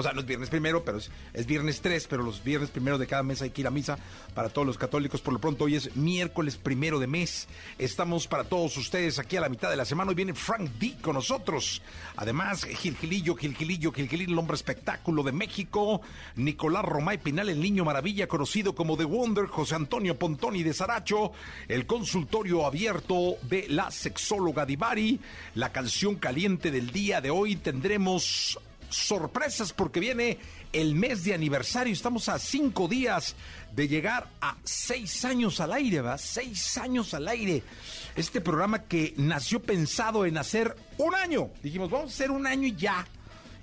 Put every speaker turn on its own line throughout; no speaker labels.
O sea, no es viernes primero, pero es, es, viernes 3, pero los viernes primero de cada mes hay que ir a misa para todos los católicos. Por lo pronto, hoy es miércoles primero de mes. Estamos para todos ustedes aquí a la mitad de la semana. Hoy viene Frank D con nosotros. Además, Gilgilillo, Gilgilillo, Gilgilillo, el hombre espectáculo de México. Nicolás Romay Pinal, el niño maravilla, conocido como The Wonder. José Antonio Pontoni de Saracho. El consultorio abierto de la sexóloga Divari. La canción caliente del día de hoy tendremos sorpresas porque viene el mes de aniversario. Estamos a cinco días de llegar a seis años al aire, ¿va? Seis años al aire. Este programa que nació pensado en hacer un año. Dijimos, vamos a hacer un año y ya.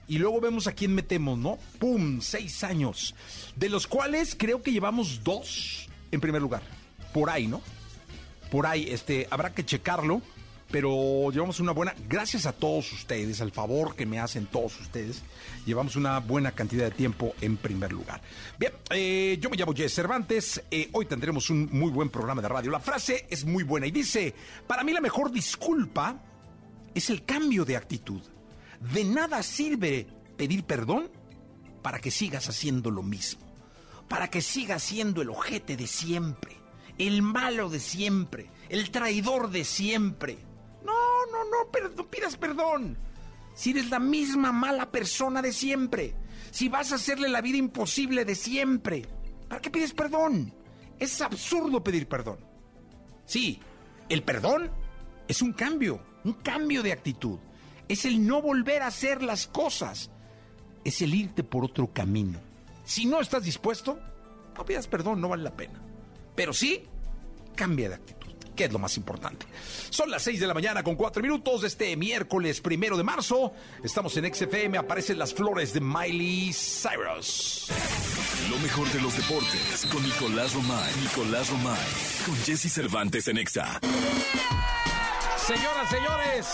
Y luego vemos a quién metemos, ¿no? ¡Pum! Seis años. De los cuales creo que llevamos dos en primer lugar. Por ahí, ¿no? Por ahí, este, habrá que checarlo pero llevamos una buena, gracias a todos ustedes, al favor que me hacen todos ustedes, llevamos una buena cantidad de tiempo en primer lugar. Bien, eh, yo me llamo Jess Cervantes, eh, hoy tendremos un muy buen programa de radio. La frase es muy buena y dice, para mí la mejor disculpa es el cambio de actitud. De nada sirve pedir perdón para que sigas haciendo lo mismo, para que sigas siendo el ojete de siempre, el malo de siempre, el traidor de siempre no, no, no, pero no pidas perdón. Si eres la misma mala persona de siempre, si vas a hacerle la vida imposible de siempre, ¿para qué pides perdón? Es absurdo pedir perdón. Sí, el perdón es un cambio, un cambio de actitud. Es el no volver a hacer las cosas. Es el irte por otro camino. Si no estás dispuesto, no pidas perdón, no vale la pena. Pero sí, cambia de actitud que es lo más importante. Son las 6 de la mañana con 4 minutos de este miércoles primero de marzo. Estamos en XFM, aparecen las flores de Miley Cyrus.
Lo mejor de los deportes con Nicolás Romay. Nicolás Romay. Con Jesse Cervantes en Exa.
Señoras, señores.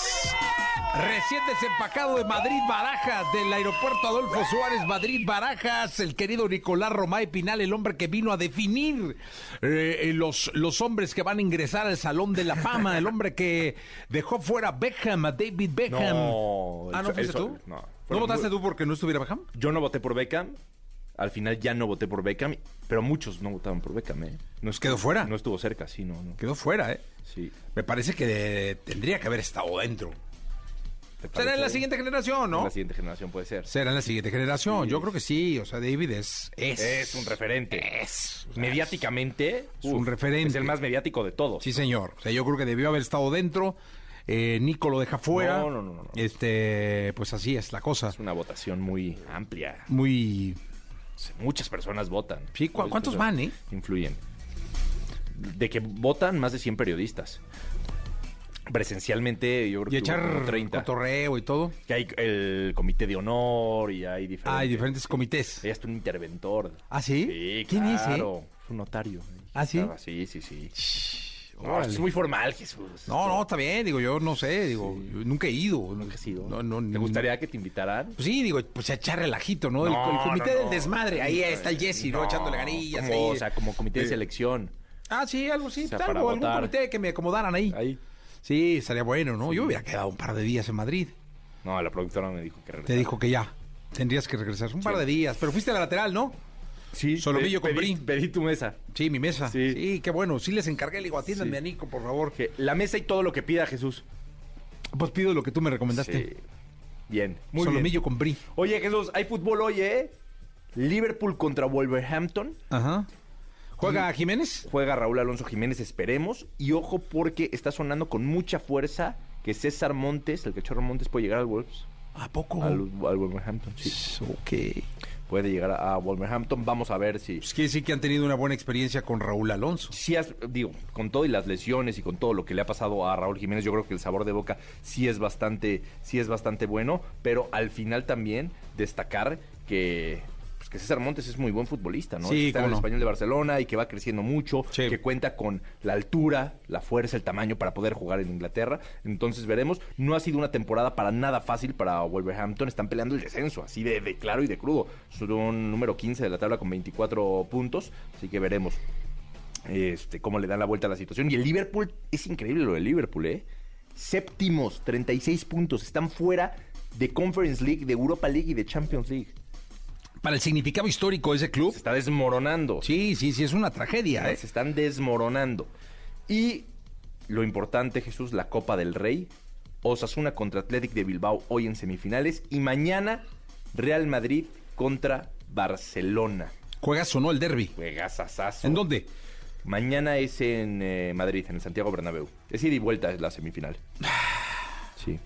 Recién desempacado de Madrid Barajas, del aeropuerto Adolfo Suárez, Madrid Barajas, el querido Nicolás Romay Pinal, el hombre que vino a definir eh, los, los hombres que van a ingresar al Salón de la Fama, el hombre que dejó fuera a Beckham, a David Beckham.
No,
ah, ¿no fuiste tú? No. ¿No votaste tú porque no estuviera Beckham?
Yo no voté por Beckham. Al final ya no voté por Beckham, pero muchos no votaban por Beckham, ¿eh?
No ¿Quedó fuera?
No estuvo cerca, sí, no, no.
Quedó fuera, ¿eh?
Sí.
Me parece que tendría que haber estado dentro. Será en la siguiente generación, ¿no?
En la siguiente generación puede ser.
Será en la siguiente generación. Yo creo que sí. O sea, David es.
Es, un referente.
Es.
Mediáticamente.
Es un referente.
Es el más mediático de todos.
Sí, señor. O sea, yo creo que debió haber estado dentro. Eh, Nico lo deja fuera.
No, no, no, no.
Este, pues así es la cosa.
Es una votación muy amplia.
Muy.
Muchas personas votan.
Sí, ¿cuántos van, eh?
Influyen. De que votan más de 100 periodistas presencialmente yo creo
y echar
30.
cotorreo y todo
que hay el comité de honor y hay diferentes
ah, hay diferentes comités
hay hasta un interventor
ah sí,
sí
quién
claro.
es eh?
es un notario
ah sí
sí sí sí no, es muy formal, Jesús.
No, no, está bien, digo, yo no sé, digo,
Sí.
yo nunca he ido.
Nunca has ido.
No, no,
¿Te gustaría que te invitaran?
Pues sí, digo, pues echar relajito, ¿no?
No,
el, comité del desmadre, ahí está el Jesse, ¿no? Echándole ganillas.
Como,
ahí.
o sea, como comité de
Eh,
selección.
Ah, sí, algo así,
O sea,
tal,
para
o algún comité que me acomodaran ahí.
Ahí.
Sí, estaría bueno, ¿no? Yo hubiera quedado un par de días en Madrid.
No, la productora me dijo que regresara.
Te dijo que ya, tendrías que regresar un par de días. Pero fuiste a la lateral, ¿no?
Sí,
Solomillo con
pedí, pedí tu mesa.
Sí, mi mesa. Sí,
Sí.
qué bueno. Sí les encargué, le digo, atiéndanme a Nico, por favor.
Que la mesa y todo lo que pida Jesús.
Pues pido lo que tú me recomendaste.
Bien, muy
Solomillo
bien.
con Bri.
Oye, Jesús, hay fútbol hoy, ¿eh? Liverpool contra Wolverhampton.
Ajá. ¿Juega Jiménez?
Juega Raúl Alonso Jiménez, esperemos. Y ojo porque está sonando con mucha fuerza que César Montes, el cachorro Montes, puede llegar al Wolves.
¿A poco?
Al, al Wolverhampton, sí.
Ok.
Puede llegar a, a Wolverhampton. Vamos a ver si...
Pues quiere decir que han tenido una buena experiencia con Raúl Alonso.
Sí, has- digo, con todo y las lesiones y con todo lo que le ha pasado a Raúl Jiménez, yo creo que el sabor de boca sí es bastante, sí es bastante bueno, pero al final también destacar que, que César Montes es muy buen futbolista, ¿no?
Sí,
Está en el
no.
español de Barcelona y que va creciendo mucho,
Sí.
que cuenta con la altura, la fuerza, el tamaño para poder jugar en Inglaterra. Entonces veremos. No ha sido una temporada para nada fácil para Wolverhampton. Están peleando el descenso, así de, de claro y de crudo. Son número 15 de la tabla con 24 puntos, así que veremos este, cómo le dan la vuelta a la situación. Y el Liverpool, es increíble lo del Liverpool, ¿eh? Séptimos, 36 puntos. Están fuera de Conference League, de Europa League y de Champions League.
Para el significado histórico de ese club.
Se está desmoronando.
Sí, sí, sí, es una tragedia. ¿eh?
Se están desmoronando. Y lo importante, Jesús, la Copa del Rey. Osasuna contra Athletic de Bilbao hoy en semifinales. Y mañana Real Madrid contra Barcelona.
¿Juegas o no el derby?
Juegazazazo.
¿En dónde?
Mañana es en eh, Madrid, en el Santiago Bernabéu. Es ida y vuelta, es la semifinal. Sí.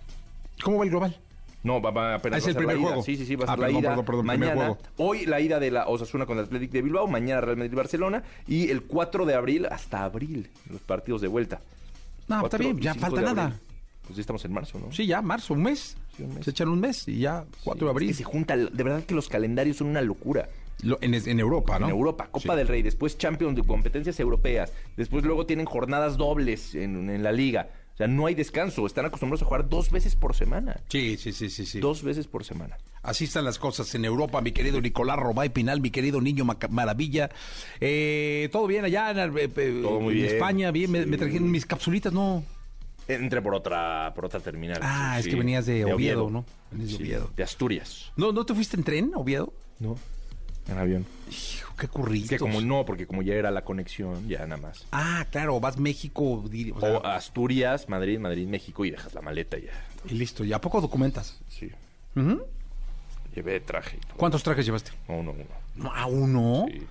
¿Cómo va el global?
No, va, va apenas
Ah, es
va
el
la
primer
ida.
juego.
Sí, sí, sí, va a
Ah,
ser la
perdón,
ida.
perdón, perdón, primer
mañana,
juego.
hoy la ida de la Osasuna contra el Athletic de Bilbao, mañana Real Madrid-Barcelona y el 4 de abril hasta abril, los partidos de vuelta.
No, está
4
bien, ya
5
falta nada.
Pues ya estamos en marzo, ¿no?
Sí, ya, marzo, un mes.
Sí, un mes.
Se echan un mes y ya, 4 de
Es
abril.
que se junta, de verdad que los calendarios son una locura.
Lo- en, en Europa, ¿no?
En Europa, Copa
Sí.
del Rey, después Champions de competencias europeas, después luego tienen jornadas dobles en, en la liga. O sea, no hay descanso, están acostumbrados a jugar dos veces por semana.
Sí, sí, sí, sí, sí.
Dos veces por semana.
Así están las cosas en Europa, mi querido Nicolás Robay Pinal, mi querido niño Maravilla. Eh, ¿Todo bien allá en, eh, eh,
Todo muy
en
bien,
España? Bien, me,
sí.
me trajeron mis capsulitas, ¿no?
Entré por otra, por otra terminal.
Ah,
Sí,
es que venías de Oviedo, ¿no? Venías de Oviedo.
de Asturias.
¿No, ¿No te fuiste en tren, Oviedo?
No. En avión.
Hijo, qué
Es
curritos.
que como no, porque como ya era la conexión, ya nada más.
Ah, claro, vas México o sea,
O Asturias, Madrid, Madrid, México y dejas la maleta ya.
y listo. ¿Y a poco documentas?
Sí.
Ujú.
Llevé traje y todo.
¿Cuántos trajes llevaste?
No, no, uno.
No, ¿A uno?
Sí.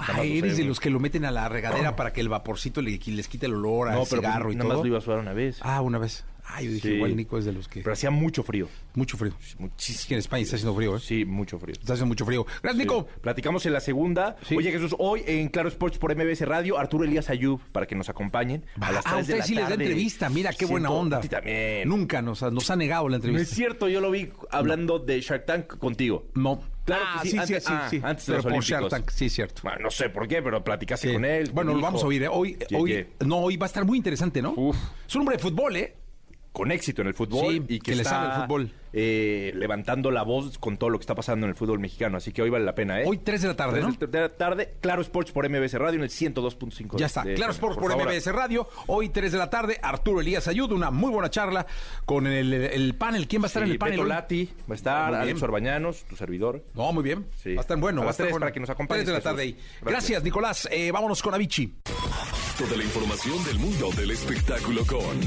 Ah,
Nada
eres de
uno.
los que lo meten a la regadera para que el vaporcito le- les quite el olor al
No, pero
cigarro
pues,
y
nada
todo.
más lo iba a sudar una vez.
Ah, una vez. Ah, yo dije,
Sí.
igual Nico es de los que...
Pero hacía mucho frío.
Mucho frío.
Muchísimo.
que en España está haciendo frío, ¿eh?
Sí, mucho frío.
Está haciendo mucho frío. Gracias, Nico.
Sí. Platicamos en la segunda.
Sí.
Oye, Jesús, hoy en Claro Sports por MBS Radio, Arturo Elías Ayub, para que nos acompañen. A las
ah,
3 de
usted
la
sí les da entrevista. Mira, qué buena onda.
A ti también.
Nunca nos ha, nos ha negado la
No es
entrevista.
cierto, yo lo vi hablando de Shark Tank contigo.
No.
Claro
ah,
que sí,
sí,
antes-
sí,
ah,
sí.
antes de
Pero
los
por Shark
Olímpicos.
Tank, sí, cierto.
Bueno, no sé por qué, pero platicaste
Sí.
con él.
Bueno, lo vamos a oír, ¿eh? Hoy, hoy, no, hoy va a estar muy interesante, ¿no?
Uf.
Es un hombre de fútbol, ¿eh?
Con éxito en el fútbol
Sí,
y que,
que le
está,
sabe el fútbol.
Eh, levantando la voz con todo lo que está pasando en el fútbol mexicano. Así que hoy vale la pena, ¿eh?
Hoy 3 de la tarde,
Tres
¿no?
de la tarde, Claro Sports por MBS Radio en el 102.5.
Ya está.
de-
Claro Sports por,
favor.
MBS Radio. Hoy 3 de la tarde, Arturo Elías Ayuda, una muy buena charla con el, el panel. ¿Quién va a estar
Sí,
en el panel?
Beto? Lati, va a estar. Alex Orbañanos, tu servidor.
No, muy bien.
Sí.
Va a estar bueno.
A
va a estar
tres
bueno.
para que nos acompañes,
3 de la tarde ahí. Gracias,
Gracias.
Nicolás. Eh, vámonos con Avicii.
Toda la información del mundo del espectáculo con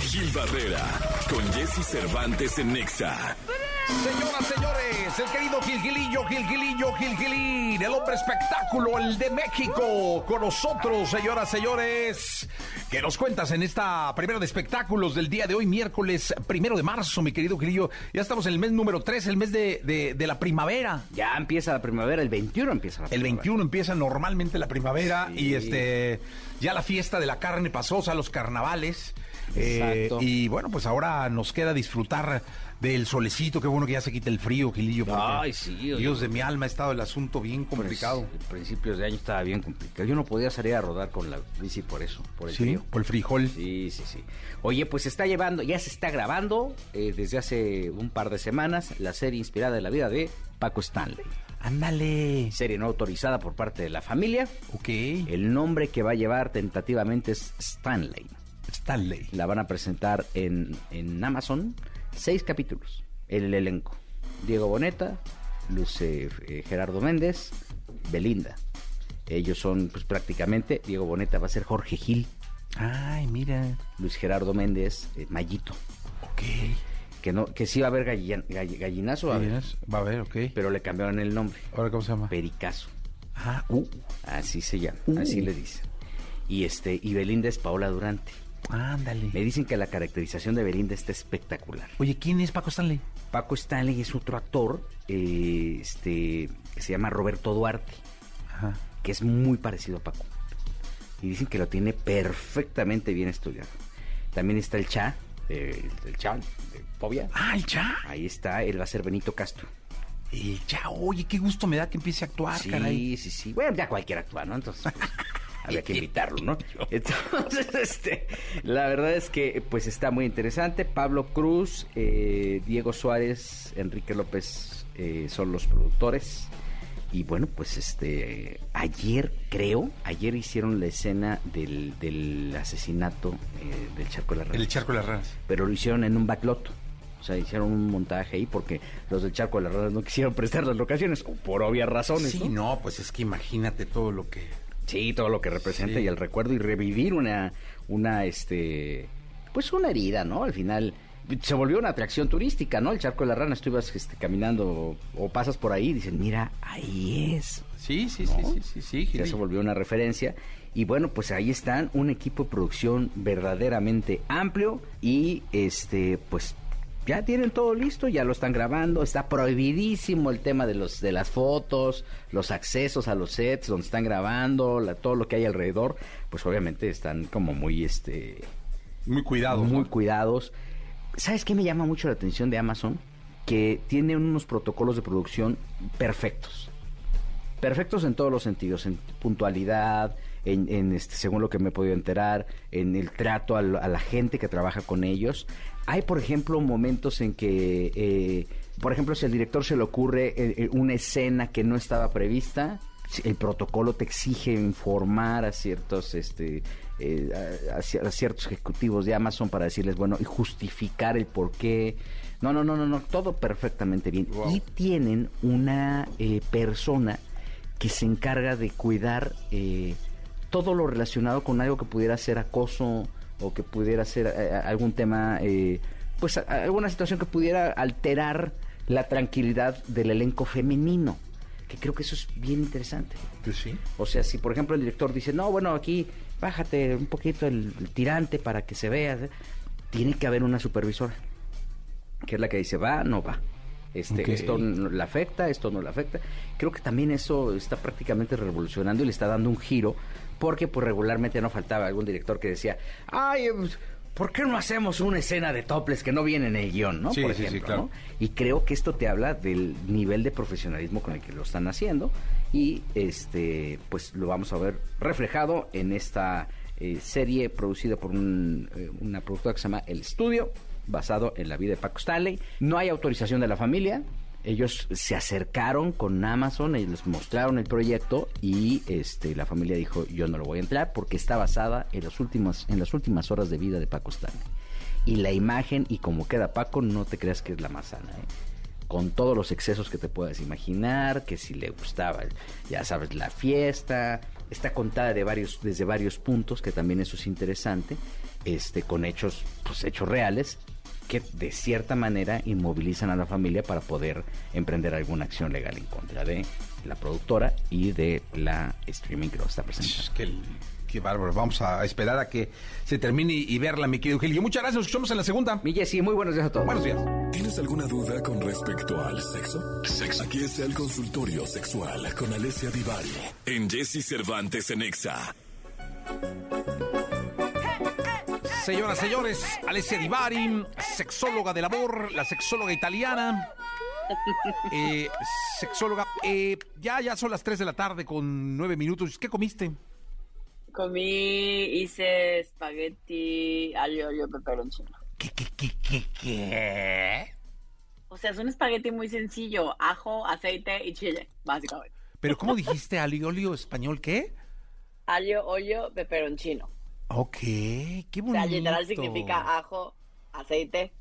Gil Barrera, con Jesse Cervantes en Nexa.
Señoras, señores, el querido Gilgilillo, Gilgilillo, Gilgilín, el hombre espectáculo, el de México, con nosotros, señoras, señores. ¿Qué nos cuentas en esta primera de espectáculos del día de hoy, miércoles primero de marzo, mi querido Gilillo? Ya estamos en el mes número 3, el mes de, de- de la primavera.
Ya empieza la primavera, el 21 empieza la
El
primavera.
21 empieza normalmente la primavera
Sí.
y este ya la fiesta de la carne pasó, o sea, los carnavales. Eh,
Exacto.
y bueno, pues ahora nos queda disfrutar del solecito. Qué bueno que ya se quite el frío, Gilillo.
Ay, sí, oye.
Dios de mi alma, ha estado el asunto bien
Pues,
complicado.
en principios de año estaba bien complicado. Yo no podía salir a rodar con la bici por eso, por el
sí,
frío.
por el frijol.
Sí, sí, sí. Oye, pues se está llevando, ya se está grabando eh, desde hace un par de semanas la serie inspirada en la vida de Paco Stanley.
Ándale.
Serie no autorizada por parte de la familia.
Ok.
El nombre que va a llevar tentativamente es Stanley.
Stanley.
La van a presentar en, en Amazon. Seis capítulos. El elenco. Diego Boneta, Luce eh, Gerardo Méndez, Belinda. Ellos son pues prácticamente, Diego Boneta va a ser Jorge Gil,
Ay, mira.
Luis Gerardo Méndez, eh, Mayito.
Ok.
que no que sí va a haber gallin- gall- gallinazo, va a haber,
Gallinas, Va a ver, ok.
pero le cambiaron el nombre,
Ahora, ¿cómo se llama?
Pericazo.
Ah, uh.
Así se llama, así le dicen. Y este y Belinda es Paola Durante.
Ándale.
Me dicen que la caracterización de Belinda está espectacular.
Oye, ¿quién es Paco Stanley?
Paco Stanley es otro actor eh, este, que se llama Roberto Duarte,
Ajá.
que es muy parecido a Paco. Y dicen que lo tiene perfectamente bien estudiado. También está el Cha, eh, el Cha, de Fobia.
Ah, el Cha.
Ahí está, él va a ser Benito Castro.
El Cha, oye, qué gusto me da que empiece a actuar,
sí,
caray.
sí, sí. Bueno, ya cualquiera actúa, ¿no? Entonces, pues, había que invitarlo, ¿no? Entonces, este, la verdad es que, pues, está muy interesante. Pablo Cruz, eh, Diego Suárez, Enrique López eh, son los productores. Y bueno, pues, este, ayer, creo, ayer hicieron la escena del, del asesinato eh, del Charco de la Ranas
El Charco de las Ranas.
pero lo hicieron en un backlot. O sea, hicieron un montaje ahí porque los del Charco de las Ranas no quisieron prestar las locaciones, por obvias razones.
Sí,
¿no?
no, pues es que imagínate todo lo que...
Sí, todo lo que representa
Sí.
y el recuerdo y revivir una, una, este, pues una herida, ¿no? Al final se volvió una atracción turística, ¿no? El Charco de las Ranas, tú ibas este, caminando o, o pasas por ahí y dices, mira, ahí es.
Sí, sí,
¿no?
sí, sí, sí, sí.
Ya se volvió una referencia. Y bueno, pues ahí están, un equipo de producción verdaderamente amplio y este, pues ya tienen todo listo, ya lo están grabando, está prohibidísimo el tema de los de las fotos, los accesos a los sets donde están grabando, la- todo lo que hay alrededor, pues obviamente están como muy este
Muy cuidado.
muy
¿no?
cuidados. ¿Sabes qué me llama mucho la atención de Amazon? Que tiene unos protocolos de producción perfectos. Perfectos en todos los sentidos, en puntualidad, en, en, este, según lo que me he podido enterar, en el trato al- a, la gente que trabaja con ellos. Hay, por ejemplo, momentos en que, eh, por ejemplo, si al director se le ocurre eh, eh, una escena que no estaba prevista, el protocolo te exige informar a ciertos este eh, a, a cier- a ciertos ejecutivos de Amazon para decirles bueno y justificar el por qué no no no no no todo perfectamente bien
Wow.
y tienen una eh, persona que se encarga de cuidar eh, todo lo relacionado con algo que pudiera ser acoso o que pudiera ser eh, algún tema eh, pues a- alguna situación que pudiera alterar la tranquilidad del elenco femenino que creo que eso es bien interesante
Pues sí.
o sea, si por ejemplo el director dice, no, bueno, aquí bájate un poquito el, el tirante para que se vea, ¿eh?", tiene que haber una supervisora, que es la que dice, va, no va. Este,
Ok.
Esto no le afecta, esto no le afecta. Creo que también eso está prácticamente revolucionando y le está dando un giro, porque pues regularmente no faltaba algún director que decía, ay, pues, ¿por qué no hacemos una escena de toples que no viene en el guion, no?
Sí,
por
sí, sí,
ejemplo,
claro.
¿no? Y creo que esto te habla del nivel de profesionalismo con el que lo están haciendo y este pues lo vamos a ver reflejado en esta eh, serie producida por un, eh, una productora que se llama El Estudio, basado en la vida de Paco Stanley. No hay autorización de la familia. Ellos se acercaron con Amazon y les mostraron el proyecto y este la familia dijo yo no lo voy a entrar porque está basada en las últimas en las últimas horas de vida de Paco Stanley y la imagen y como queda Paco no te creas que es la más sana ¿eh? con todos los excesos que te puedas imaginar que si le gustaba ya sabes la fiesta está contada de varios desde varios puntos que también eso es interesante este con hechos pues hechos reales que de cierta manera inmovilizan a la familia para poder emprender alguna acción legal en contra de la productora y de la streaming que lo está presentando.
Es Qué bárbaro. Vamos a esperar a que se termine y verla, mi querido Gil. Y muchas gracias. Nos escuchamos en la segunda.
Mi Jessy, muy buenos días a todos.
Buenos días.
¿Tienes alguna duda con respecto al sexo? Aquí está el consultorio sexual con Alessia Divari en Jesse Cervantes en Exa.
Señoras, señores, Alessia Divari, sexóloga del amor, la sexóloga italiana. Eh, sexóloga, eh, ya, ya son las 3 de la tarde con 9 minutos. ¿Qué comiste?
Comí, hice espagueti aglio olio peperoncino.
¿Qué, qué, qué, qué, qué?
O sea, es un espagueti muy sencillo, ajo, aceite y chile, básicamente.
Pero ¿cómo dijiste aliolio español qué?
Aglio olio peperoncino.
Ok, qué
O
bonito.
sea, literal significa ajo, aceite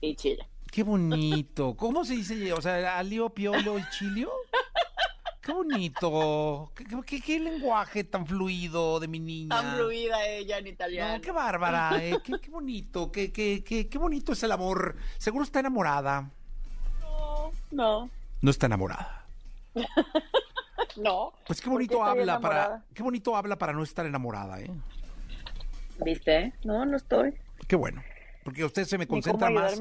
y chile.
Qué bonito. ¿Cómo se dice? O sea, alio, piolo y chilio. Qué bonito. ¿Qué, qué- qué lenguaje tan fluido de mi niña.
Tan fluida ella en italiano.
No, qué bárbara, eh, qué, qué bonito, qué, qué, qué, qué bonito es el amor. Seguro está enamorada.
No, no,
No está enamorada.
no.
Pues qué
¿Por
bonito habla para, qué bonito habla para no estar enamorada, ¿eh?
¿Viste? No, no estoy.
Qué bueno. Porque usted se me concentra más.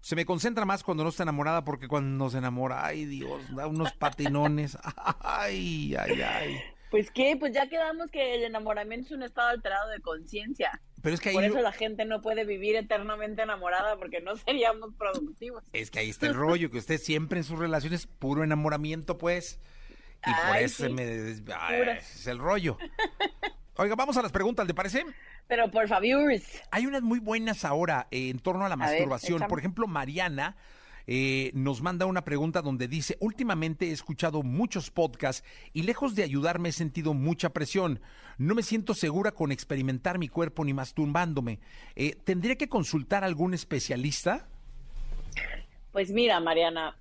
Se me concentra más cuando no está enamorada porque cuando se enamora, ay Dios, da unos patinones. Ay, ay, ay.
Pues qué, pues ya quedamos que el enamoramiento es un estado alterado de conciencia.
Pero es que ahí
Por eso la gente no puede vivir eternamente enamorada porque no seríamos productivos.
es que ahí está el rollo, que usted siempre en sus relaciones puro enamoramiento, pues. Y por
Ay,
eso se
sí.
me ay, es el rollo. Oiga, vamos a las preguntas, ¿le parece?
Pero por favor,
Hay unas muy buenas ahora eh, en torno a la
A
masturbación. Por ejemplo, Mariana eh, nos manda una pregunta donde dice, últimamente he escuchado muchos podcasts y lejos de ayudarme he sentido mucha presión. No me siento segura con experimentar mi cuerpo ni masturbándome. Eh, ¿Tendría que consultar a algún especialista?
Pues mira, Mariana,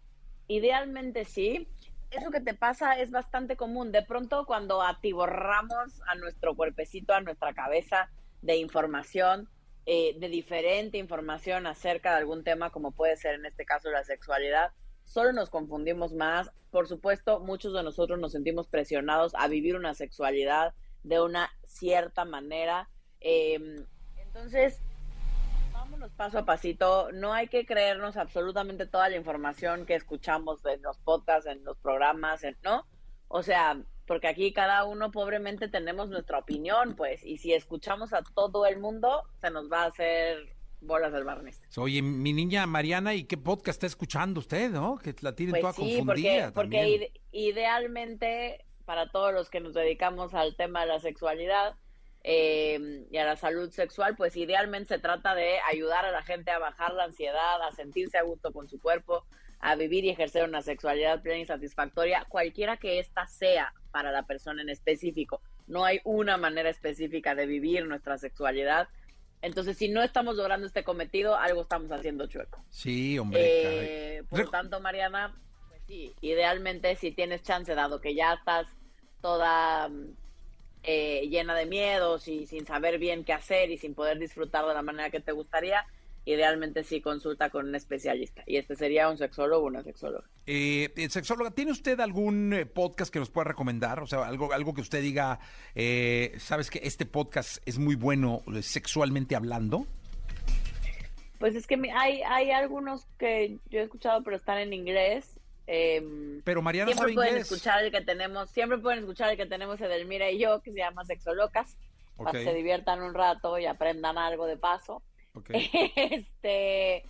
idealmente sí. Eso que te pasa es bastante común. De pronto, cuando atiborramos a nuestro cuerpecito, a nuestra cabeza de información, eh, de diferente información acerca de algún tema, como puede ser en este caso la sexualidad, solo nos confundimos más. Por supuesto, muchos de nosotros nos sentimos presionados a vivir una sexualidad de una cierta manera. Eh, entonces, vámonos paso a pasito. No hay que creernos absolutamente toda la información que escuchamos en los podcasts, en los programas, ¿no? O sea, porque aquí cada uno pobremente tenemos nuestra opinión, pues, y si escuchamos a todo el mundo, se nos va a hacer bolas del barniz.
Oye, mi niña Mariana, ¿y qué podcast está escuchando usted, no? Que la tienen toda
Pues sí,
confundida
porque, porque ide- idealmente, para todos los que nos dedicamos al tema de la sexualidad eh, y a la salud sexual, pues idealmente se trata de ayudar a la gente a bajar la ansiedad, a sentirse a gusto con su cuerpo, a vivir y ejercer una sexualidad plena y satisfactoria, cualquiera que ésta sea para la persona en específico. No hay una manera específica de vivir nuestra sexualidad. Entonces, si no estamos logrando este cometido, algo estamos haciendo chueco.
Sí, hombre.
Eh, por tanto, Mariana, pues sí, idealmente si tienes chance, dado que ya estás toda mm, eh, llena de miedos y sin saber bien qué hacer y sin poder disfrutar de la manera que te gustaría, idealmente sí consulta con un especialista. Y este sería un sexólogo o una sexóloga.
Eh, eh, sexóloga, ¿tiene usted algún eh, podcast que nos pueda recomendar? O sea, algo, algo que usted diga, eh, sabes que este podcast es muy bueno eh, sexualmente hablando.
Pues es que hay, hay algunos que yo he escuchado, pero están en inglés. em,
Pero Mariana
siempre
sabe
pueden
inglés.
escuchar el que tenemos, siempre pueden escuchar el que tenemos Edelmira y yo, que se llama Sexolocas, para que se diviertan un rato y aprendan algo de paso.
Ok.
Este,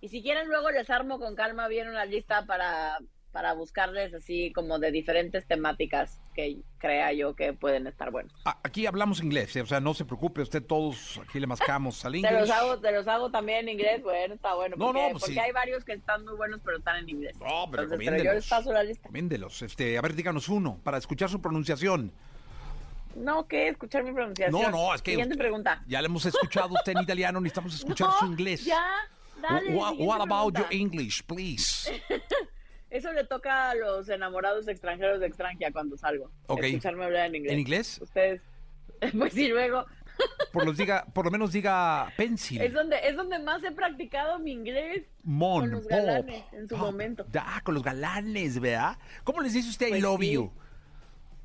y si quieren luego les armo con calma bien una lista para, para buscarles así como de diferentes temáticas que crea yo que pueden estar buenos.
Ah, Aquí hablamos inglés, eh, o sea, no se preocupe, usted todos aquí le mascamos al
Te
inglés.
los hago, te los hago también en inglés, bueno, está bueno.
No,
porque,
no, pues
porque
sí.
hay varios que están muy buenos, pero están en inglés.
No, pero
Entonces, pero yo les paso la lista.
Recomiéndelos. Este, a ver, díganos uno para escuchar su pronunciación.
No, ¿qué? Escuchar mi pronunciación.
No, no, es que
Siguiente pregunta.
Ya le hemos escuchado usted en italiano, necesitamos escuchar
No,
su inglés.
Ya, dale.
What, what about your. English, please?
Eso le toca a los enamorados extranjeros de extranjera cuando salgo.
Ok.
Escucharme hablar en inglés.
¿En inglés?
Ustedes, pues sí, luego.
Por, los diga, por lo menos diga pencil.
Es donde, es donde más he practicado mi inglés.
Mon,
con los
pop,
galanes en su
pop.
momento.
Ah, con los galanes, ¿verdad? ¿Cómo les dice usted I
Pues
love
sí.
you?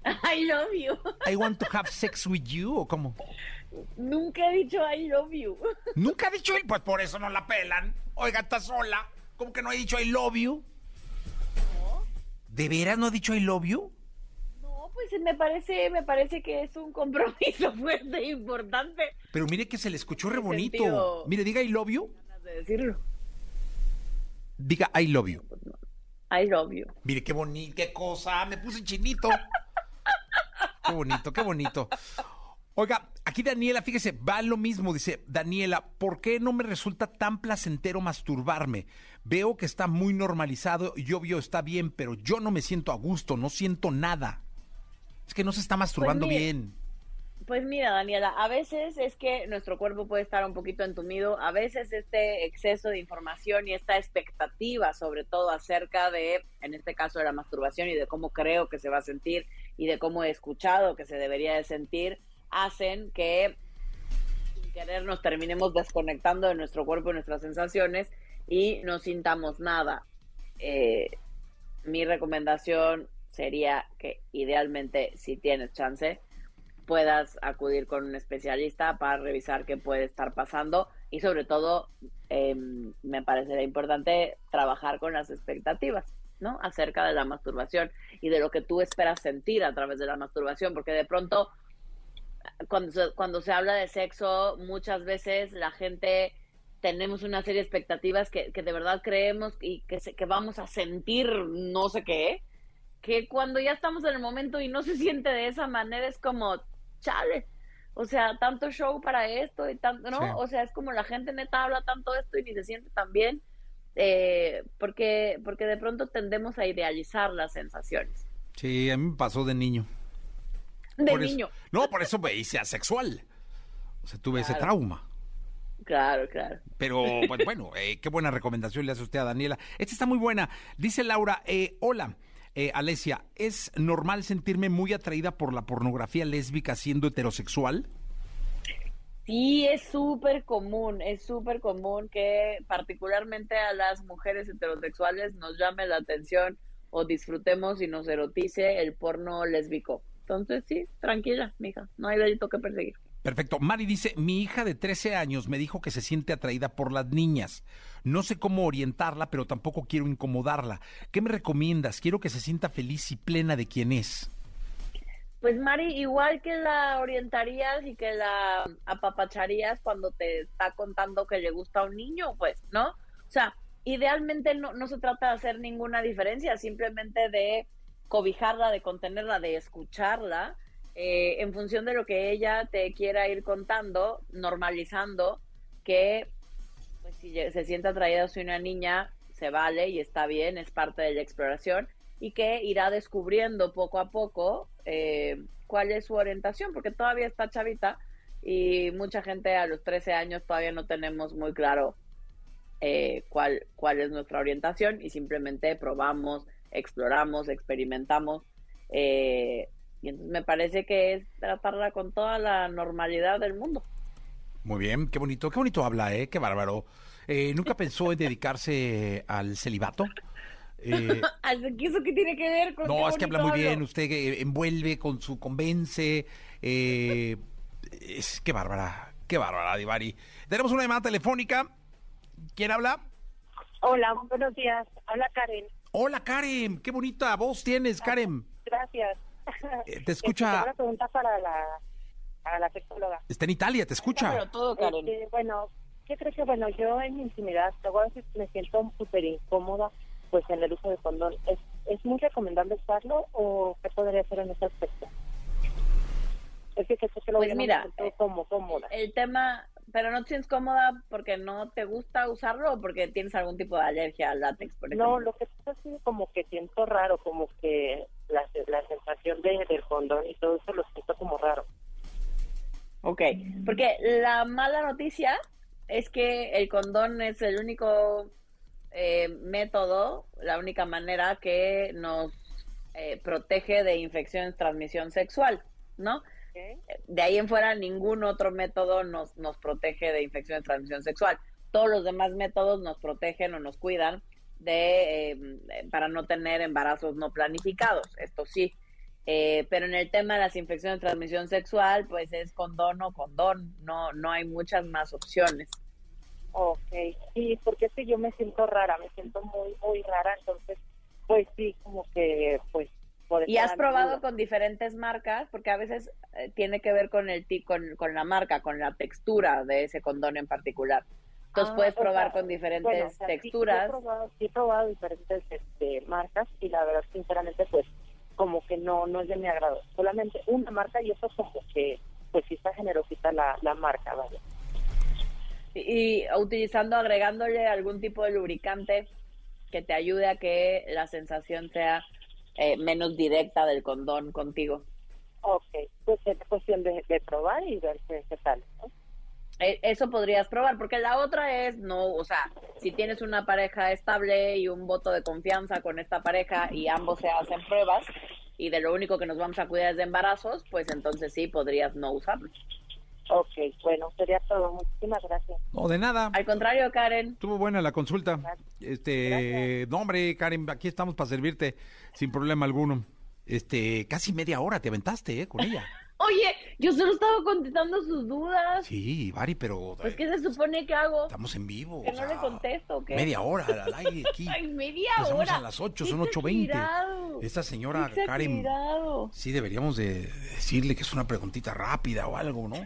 I love you.
I want to have sex with you, ¿o cómo?
Nunca he dicho I love you.
Nunca ha dicho pues por eso no la pelan. Oiga, está sola. ¿Cómo que no ha dicho I love you? ¿De veras no ha dicho I love you?
No, pues me parece, me parece que es un compromiso fuerte e importante.
Pero mire que se le escuchó re bonito.
sentido.
Mire, diga I love you.
De decirlo.
Diga I love you.
I love you.
Mire qué bonito, qué cosa. Me puse chinito. Qué bonito, qué bonito. Oiga, aquí Daniela, fíjese, va lo mismo. Dice, Daniela, ¿por qué no me resulta tan placentero masturbarme? Veo que está muy normalizado y obvio está bien, pero yo no me siento a gusto, no siento nada. Es que no se está masturbando
Pues mire,
bien.
Pues mira, Daniela, a veces es que nuestro cuerpo puede estar un poquito entumido, a veces este exceso de información y esta expectativa, sobre todo acerca de, en este caso, de la masturbación y de cómo creo que se va a sentir y de cómo he escuchado que se debería de sentir, hacen que sin querer nos terminemos desconectando de nuestro cuerpo y nuestras sensaciones y no sintamos nada. Eh, mi recomendación sería que idealmente, si tienes chance, puedas acudir con un especialista para revisar qué puede estar pasando y sobre todo eh, me parecería importante trabajar con las expectativas, ¿no? Acerca de la masturbación y de lo que tú esperas sentir a través de la masturbación, porque de pronto cuando se, cuando se habla de sexo, muchas veces la gente tenemos una serie de expectativas que, que de verdad creemos y que, se, que vamos a sentir no sé qué, que cuando ya estamos en el momento y no se siente de esa manera es como, chale. O sea, tanto show para esto y tanto, ¿no?
Sí.
O sea, es como la gente neta habla tanto esto y ni se siente tan bien, eh, porque, porque de pronto tendemos a idealizar las sensaciones.
Sí, a mí me pasó de niño.
De
Por eso-
niño.
no, por eso me hice asexual. O sea, tuve ese trauma.
Claro, claro.
Pero, pues bueno, eh, qué buena recomendación le hace usted a Daniela. Esta está muy buena. Dice Laura, eh, hola, eh, Alesia, ¿es normal sentirme muy atraída por la pornografía lésbica siendo heterosexual?
Sí, es súper común, es súper común que particularmente a las mujeres heterosexuales nos llame la atención o disfrutemos y nos erotice el porno lésbico. Entonces, sí, tranquila, mija, no hay delito que perseguir.
Perfecto. Mari dice, mi hija de 13 años me dijo que se siente atraída por las niñas. No sé cómo orientarla, pero tampoco quiero incomodarla. ¿Qué me recomiendas? Quiero que se sienta feliz y plena de quien es.
Pues Mari, igual que la orientarías y que la apapacharías cuando te está contando que le gusta a un niño, pues, ¿no? O sea, idealmente no, no se trata de hacer ninguna diferencia, simplemente de cobijarla, de contenerla, de escucharla, eh, en función de lo que ella te quiera ir contando, normalizando que pues, si se siente atraída hacia una niña, se vale y está bien, es parte de la exploración y que irá descubriendo poco a poco eh, cuál es su orientación, porque todavía está chavita y mucha gente a los 13 años todavía no tenemos muy claro eh, cuál, cuál es nuestra orientación y simplemente probamos, exploramos, experimentamos. eh, y entonces me parece que es tratarla con toda la normalidad del mundo.
Muy bien, qué bonito, qué bonito habla, ¿eh? Qué bárbaro. Eh, ¿Nunca pensó en dedicarse al celibato? Eh,
¿Eso qué tiene que ver con
no, es que habla muy bien,
hablo?
usted eh, envuelve con su convence. eh, es, qué bárbara, qué bárbara, Divari. Tenemos una llamada telefónica. ¿Quién habla?
Hola, buenos días. Habla Karen.
Hola, Karen, qué bonita voz tienes, Karen.
Gracias.
Eh, te escucha-
Este, Una pregunta para la, para la sexóloga.
Está en Italia, te escucha.
Pero todo, Karen.
Este, bueno, ¿qué crees que, bueno, yo en mi intimidad, luego a veces me siento súper incómoda pues en el uso de condón. ¿Es, ¿Es muy recomendable usarlo o qué podría hacer en ese aspecto? Es que, que lo
Pues mira,
siento como cómoda.
El tema, pero no te sientes cómoda porque no te gusta usarlo o porque tienes algún tipo de alergia al látex, por ejemplo.
No, lo que pasa es como que siento raro, como que la, la sensación de, del condón y todo eso lo siento como raro.
Ok, porque la mala noticia es que el condón es el único eh, método, la única manera que nos eh, protege de infecciones de transmisión sexual, ¿no? De ahí en fuera ningún otro método nos, nos protege de infección de transmisión sexual. Todos los demás métodos nos protegen o nos cuidan de eh, para no tener embarazos no planificados, esto sí. Eh, pero en el tema de las infecciones de transmisión sexual, pues es condón o condón, no, no hay muchas más opciones.
Ok, sí, porque es que yo me siento rara, me siento muy, muy rara, entonces, pues sí, como que, pues... por
¿Y has probado
duda.
con diferentes marcas? Porque a veces eh, tiene que ver con el con, con la marca, con la textura de ese condón en particular. Entonces
Ah,
puedes
o
probar
sea,
con diferentes
bueno, o sea, sí,
texturas.
Sí, he probado, sí he probado diferentes este, marcas y la verdad, sinceramente, pues, como que no no es de mi agrado. Solamente una marca y eso como que, pues sí está generosita la, la marca, ¿vale?
Y, utilizando, agregándole algún tipo de lubricante que te ayude a que la sensación sea eh, menos directa del condón contigo.
Ok, pues es cuestión de, de probar y ver qué, qué tal. ¿no?
Eh, Eso podrías probar, porque la otra es no, o sea, si tienes una pareja estable y un voto de confianza con esta pareja y ambos se hacen pruebas y de lo único que nos vamos a cuidar es de embarazos, pues entonces sí podrías no usarlo.
Ok, bueno, sería todo. Muchísimas gracias.
No, de nada.
Al contrario, Karen,
Estuvo buena la consulta. Este,
Gracias.
no, hombre, Karen, aquí estamos para servirte sin problema alguno. Este, casi media hora te aventaste, ¿eh? Con ella.
oye, yo solo estaba contestando sus dudas.
Sí, Bari, pero
Pues, ¿qué se supone que hago?
estamos en vivo.
¿Que
o
no le contesto o qué?
Media hora al aire aquí.
Ay, media
Empezamos
hora.
a las 8,
Qué
son 8.20.
exagerado.
Esta señora
Qué
Karen,
exagerado.
sí deberíamos de decirle que es una preguntita rápida o algo, ¿no?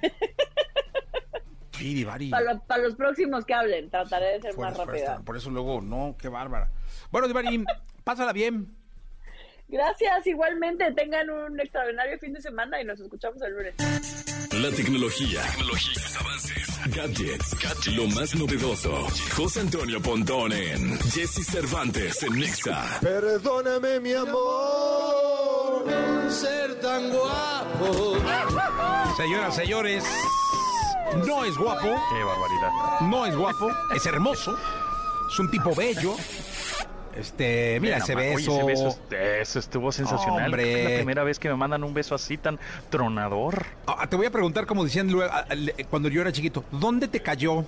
Sí, Bari.
Para, lo- para los próximos que hablen, trataré de ser
fuera,
más rápida.
fuera. Por eso luego, no, qué bárbara. Bueno, Bari, pásala bien.
Gracias, igualmente. Tengan un extraordinario fin de semana y nos escuchamos el lunes.
La tecnología, tecnologías, avances, gadgets, lo más novedoso. José Antonio Pontón en Jesse Cervantes en Nexa.
Perdóname, mi amor, ser tan guapo.
Señoras, señores, no es guapo,
Qué barbaridad.
no es guapo, es hermoso, es un tipo bello. Este, mira ese
Oye,
beso.
ese beso, eso estuvo sensacional.
Hombre.
Es la primera vez que me mandan un beso así tan tronador.
Ah, te voy a preguntar, como decían luego, ah, cuando yo era chiquito, ¿dónde te cayó?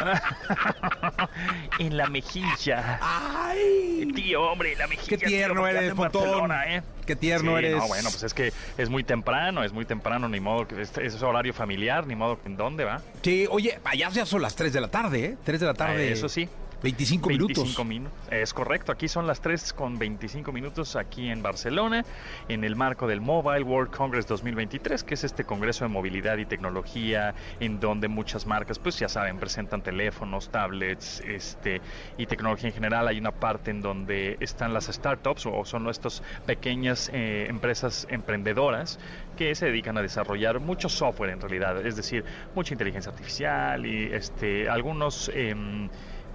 en la mejilla.
¡Ay!
Tío, hombre, la mejilla.
Qué tierno eres.
Barcelona, ¿eh?
Qué tierno
Sí,
eres.
No, bueno, pues es que es muy temprano, es muy temprano, ni modo que es, es horario familiar, ni modo que en dónde va.
Sí, oye, allá ya son las 3 de la tarde, ¿eh? 3 de la tarde.
Ah, eso sí.
25 minutos.
25 minutos. Es correcto, aquí son las 3 con 25 minutos aquí en Barcelona, en el marco del Mobile World Congress 2023, que es este congreso de movilidad y tecnología, en donde muchas marcas, pues ya saben, presentan teléfonos, tablets, este, y tecnología en general. Hay una parte en donde están las startups o son estas pequeñas eh, empresas emprendedoras que se dedican a desarrollar mucho software en realidad, es decir, mucha inteligencia artificial y este, algunos... em,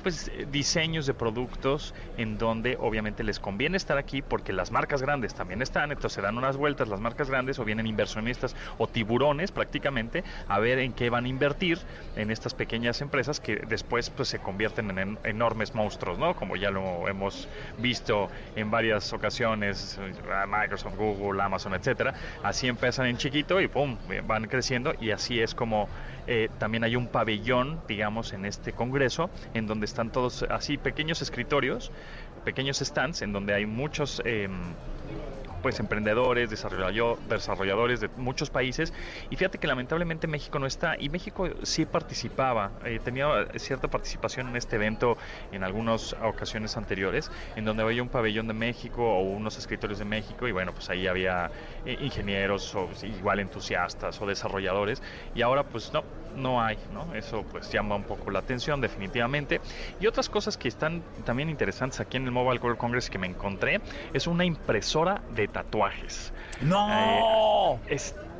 pues eh, diseños de productos en donde obviamente les conviene estar aquí porque las marcas grandes también están, entonces se dan unas vueltas las marcas grandes o vienen inversionistas o tiburones prácticamente a ver en qué van a invertir en estas pequeñas empresas que después pues se convierten en, en- enormes monstruos, ¿no? Como ya lo hemos visto en varias ocasiones, eh, Microsoft, Google, Amazon, etcétera. Así empiezan en chiquito y pum, van creciendo y así es como eh, también hay un pabellón, digamos, en este congreso, en donde están todos así pequeños escritorios, pequeños stands, en donde hay muchos... em, pues emprendedores, desarrolladores de muchos países. Y fíjate que lamentablemente México no está y México sí participaba, eh, tenía cierta participación en este evento en algunas ocasiones anteriores, en donde había un pabellón de México o unos escritorios de México y bueno, pues ahí había eh, ingenieros o igual entusiastas o desarrolladores. Y ahora pues no, no hay, ¿no? Eso pues llama un poco la atención definitivamente. Y otras cosas que están también interesantes aquí en el Mobile World Congress que me encontré es una impresora de tatuajes.
¡No!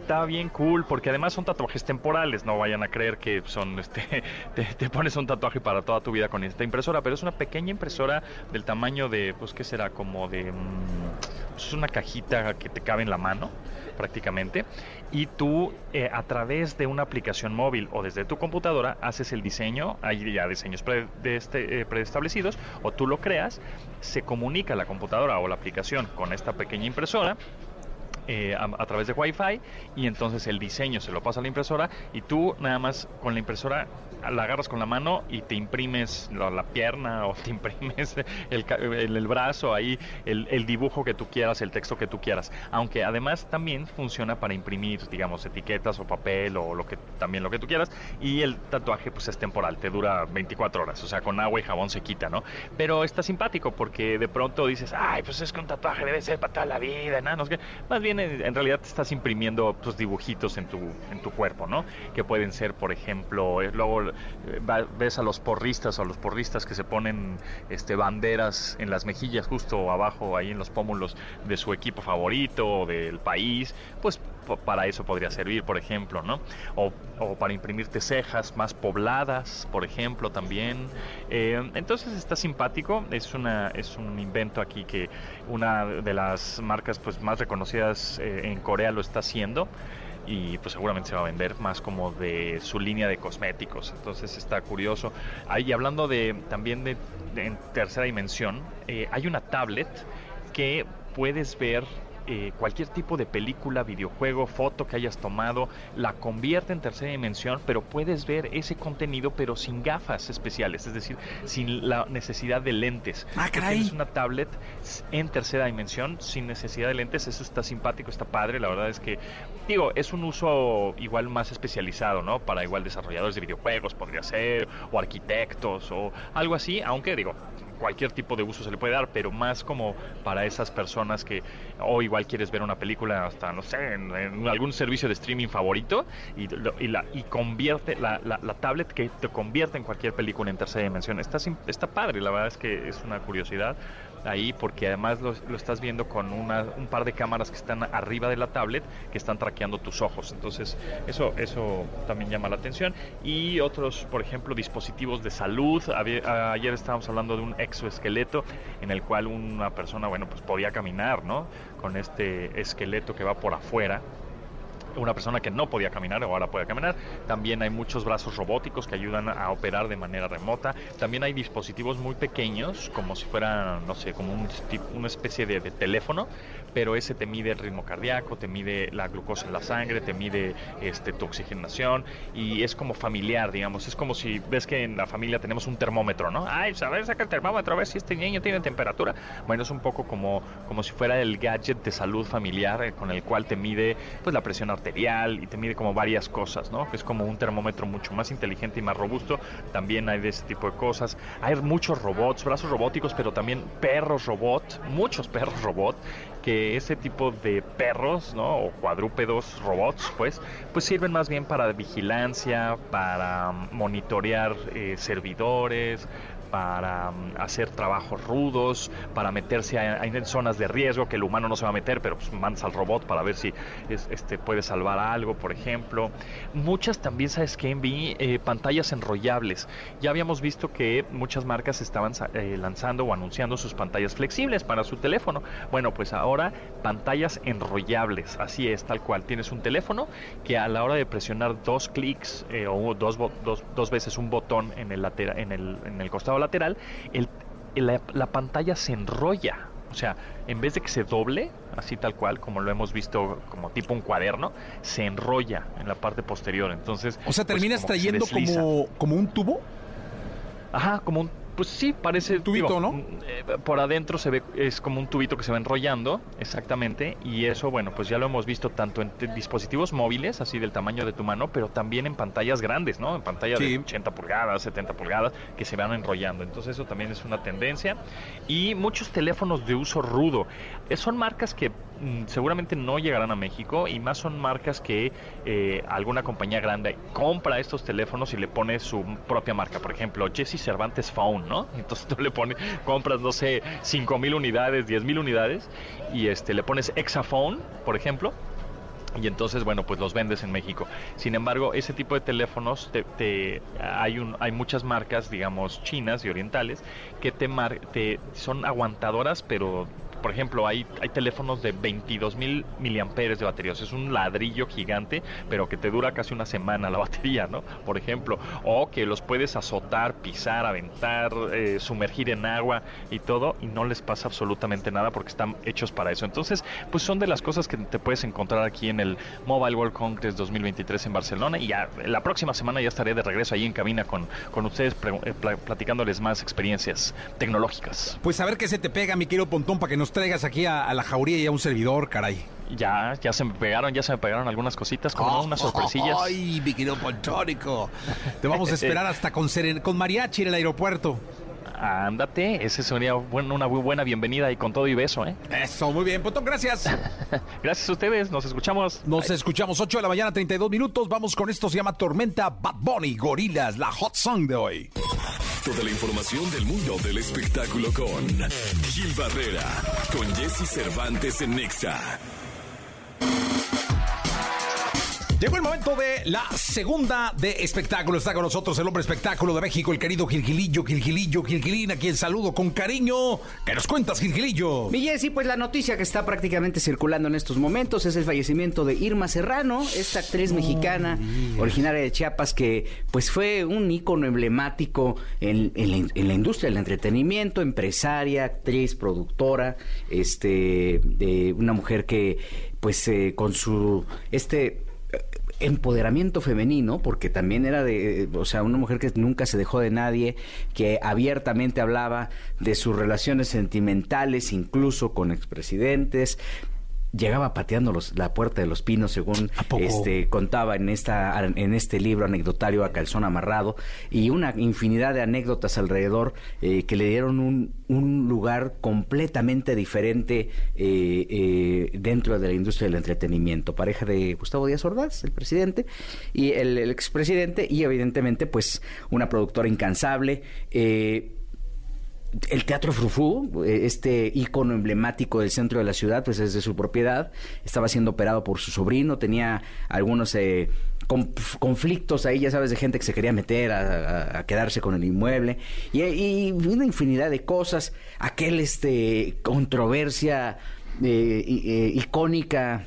Está bien cool porque además son tatuajes temporales, no vayan a creer que son este te, te pones un tatuaje para toda tu vida con esta impresora, pero es una pequeña impresora del tamaño de pues qué será como de mm, es una cajita que te cabe en la mano prácticamente y tú eh, a través de una aplicación móvil o desde tu computadora haces el diseño, hay ya diseños pre- de este, eh, preestablecidos o tú lo creas, se comunica la computadora o la aplicación con esta pequeña impresora eh, a, a través de Wi-Fi y entonces el diseño se lo pasa a la impresora y tú nada más con la impresora la agarras con la mano y te imprimes la, la pierna o te imprimes el, el- el brazo ahí, el, el dibujo que tú quieras, el texto que tú quieras. Aunque además también funciona para imprimir, digamos, etiquetas o papel o lo que también lo que tú quieras. Y el tatuaje pues es temporal, te dura 24 horas, o sea, con agua y jabón se quita, ¿no? Pero está simpático porque de pronto dices, ay, pues es que un tatuaje debe ser para toda la vida, ¿no? No sé. Más bien en, en realidad te estás imprimiendo tus dibujitos en tu, en tu cuerpo, ¿no? Que pueden ser, por ejemplo, eh, luego eh, ves a los porristas o a los porristas que se ponen este banderas en las mejillas justo abajo ahí en los pómulos de su equipo favorito o del país, pues para eso podría servir, por ejemplo, ¿no? O, o para imprimirte cejas más pobladas, por ejemplo, también. Eh, entonces está simpático, es una es un invento aquí que una de las marcas pues más reconocidas eh, en Corea lo está haciendo y pues seguramente se va a vender más como de su línea de cosméticos. Entonces está curioso. Ahí hablando de también de, en tercera dimensión, eh, hay una tablet que puedes ver eh, cualquier tipo de película, videojuego, foto que hayas tomado, la convierte en tercera dimensión, pero puedes ver ese contenido pero sin gafas especiales, es decir, sin la necesidad de lentes.
Ah, caray.
Tienes una tablet en tercera dimensión sin necesidad de lentes, eso está simpático, está padre, la verdad es que, digo, es un uso igual más especializado, ¿no? Para igual desarrolladores de videojuegos podría ser, o arquitectos, o algo así, aunque digo, cualquier tipo de uso se le puede dar, pero más como para esas personas que o igual quieres ver una película hasta, no sé, en, algún servicio de streaming favorito y, y, la, y convierte la, la, la tablet que te convierte en cualquier película en tercera dimensión. Está, está padre, la verdad es que es una curiosidad ahí porque además lo, estás viendo con una, un par de cámaras que están arriba de la tablet que están traqueando tus ojos. Entonces eso, eso también llama la atención. Y otros, por ejemplo, dispositivos de salud. Ayer estábamos hablando de un exoesqueleto en el cual una persona, bueno, pues podía caminar, ¿no? Con este esqueleto que va por afuera una persona que no podía caminar o ahora puede caminar. También hay muchos brazos robóticos que ayudan a operar de manera remota. También hay dispositivos muy pequeños, como si fueran, no sé, como un una especie de, de teléfono, pero ese te mide el ritmo cardíaco, te mide la glucosa en la sangre, te mide este, tu oxigenación y es como familiar, digamos. Es como si ves que en la familia tenemos un termómetro, ¿no? Ay, pues, a ver, saca el termómetro a ver si este niño tiene temperatura. Bueno, es un poco como, como si fuera el gadget de salud familiar eh, con el cual te mide pues la presión arterial y te mide como varias cosas, ¿no? Es como un termómetro mucho más inteligente y más robusto. También hay de ese tipo de cosas. Hay muchos robots, brazos robóticos, pero también perros robot, muchos perros robot que ese tipo de perros, ¿no? O cuadrúpedos, robots, pues, pues sirven más bien para vigilancia, para monitorear eh, servidores, para mm, hacer trabajos rudos, para meterse a- en zonas de riesgo que el humano no se va a meter, pero pues mandas al robot para ver si es- este puede salvar algo, por ejemplo. Muchas también, ¿sabes qué? Vi eh, pantallas enrollables. Ya habíamos visto que muchas marcas estaban eh, lanzando o anunciando sus pantallas flexibles para su teléfono. Bueno, pues ahora pantallas enrollables, así es, tal cual. Tienes un teléfono que a la hora de presionar dos clics eh, o dos, dos, dos veces un botón en el, latera- en el, en el costado lateral, el, la, la pantalla se enrolla. O sea, en vez de que se doble, así tal cual, como lo hemos visto como tipo un cuaderno, se enrolla en la parte posterior. Entonces,
O sea,
pues,
terminas
como que se
trayendo como, como un tubo.
Ajá, como un... Pues sí, parece...
Tubito,
digo,
¿no?
mm, eh, por adentro se ve, es como un tubito que se va enrollando, exactamente, y eso, bueno, pues ya lo hemos visto tanto en dispositivos móviles, así del tamaño de tu mano, pero también en pantallas grandes, ¿no? En pantalla
Sí.
de 80 pulgadas, 70 pulgadas, que se van enrollando. Entonces eso también es una tendencia. Y muchos teléfonos de uso rudo. Eh, son marcas que seguramente no llegarán a México y más son marcas que eh, alguna compañía grande compra estos teléfonos y le pone su propia marca. Por ejemplo, Jesse Cervantes Phone, ¿no? Entonces tú le pones, compras, no sé, 5 mil unidades, 10 mil unidades y este le pones Exaphone, por ejemplo. Y entonces, bueno, pues los vendes en México. Sin embargo, ese tipo de teléfonos, te, te- hay, un, hay muchas marcas, digamos, chinas y orientales, que te, te son aguantadoras, pero, por ejemplo, hay, hay teléfonos de 22 mil miliamperes de batería. O sea, es un ladrillo gigante, pero que te dura casi una semana la batería, ¿no? Por ejemplo. O que los puedes azotar, pisar, aventar, eh, sumergir en agua y todo, y no les pasa absolutamente nada porque están hechos para eso. Entonces, pues son de las cosas que te puedes encontrar aquí en el Mobile World Congress 2023 en Barcelona. Y ya la próxima semana ya estaré de regreso ahí en cabina con, con ustedes, eh, pla- platicándoles más experiencias tecnológicas.
Pues a ver qué se te pega, mi querido Pontón, para que nos traigas aquí a, a la jauría y a un servidor, caray.
Ya, ya se me pegaron, ya se me pegaron algunas cositas, como no, unas sorpresillas.
Ay, mi querido Pontónico. Te vamos a esperar hasta con, seren- con mariachi en el aeropuerto.
Ándate, ese sería bueno, una muy buena bienvenida y con todo y beso, ¿eh?
Eso, muy bien, Pontón, gracias.
Gracias a ustedes, nos escuchamos.
Nos escuchamos 8 de la mañana, 32 minutos. Vamos con esto, se llama Tormenta Bad Bunny, Gorilas, la hot song de hoy.
Toda la información del mundo del espectáculo con Gil Barrera, con Jesse Cervantes en Nexa.
Llegó el momento de la segunda de espectáculo. Está con nosotros el hombre espectáculo de México, el querido Gilgilillo, Gilgilillo, Gilgilín, a quien saludo con cariño. ¿Qué nos cuentas, Gilgilillo?
Mi Jessy, pues la noticia que está prácticamente circulando en estos momentos es el fallecimiento de Irma Serrano, esta actriz mexicana originaria de Chiapas que pues fue un ícono emblemático en, en la, en la industria del entretenimiento, empresaria, actriz, productora, este, de una mujer que pues eh, con su este empoderamiento femenino, porque también era de, o sea, una mujer que nunca se dejó de nadie, que abiertamente hablaba de sus relaciones sentimentales, incluso con expresidentes, llegaba pateando los- la puerta de los pinos según este contaba en esta en este libro anecdotario a calzón amarrado y una infinidad de anécdotas alrededor eh, que le dieron un, un lugar completamente diferente eh, eh, dentro de la industria del entretenimiento. Pareja de Gustavo Díaz Ordaz el presidente y el, el expresidente y evidentemente pues una productora incansable eh, el Teatro Frufú, eh, este ícono emblemático del centro de la ciudad, pues es de su propiedad. Estaba siendo operado por su sobrino, tenía algunos eh, conf- conflictos ahí, ya sabes, de gente que se quería meter a, a- a quedarse con el inmueble y, y una infinidad de cosas. Aquel, este, controversia eh, eh, icónica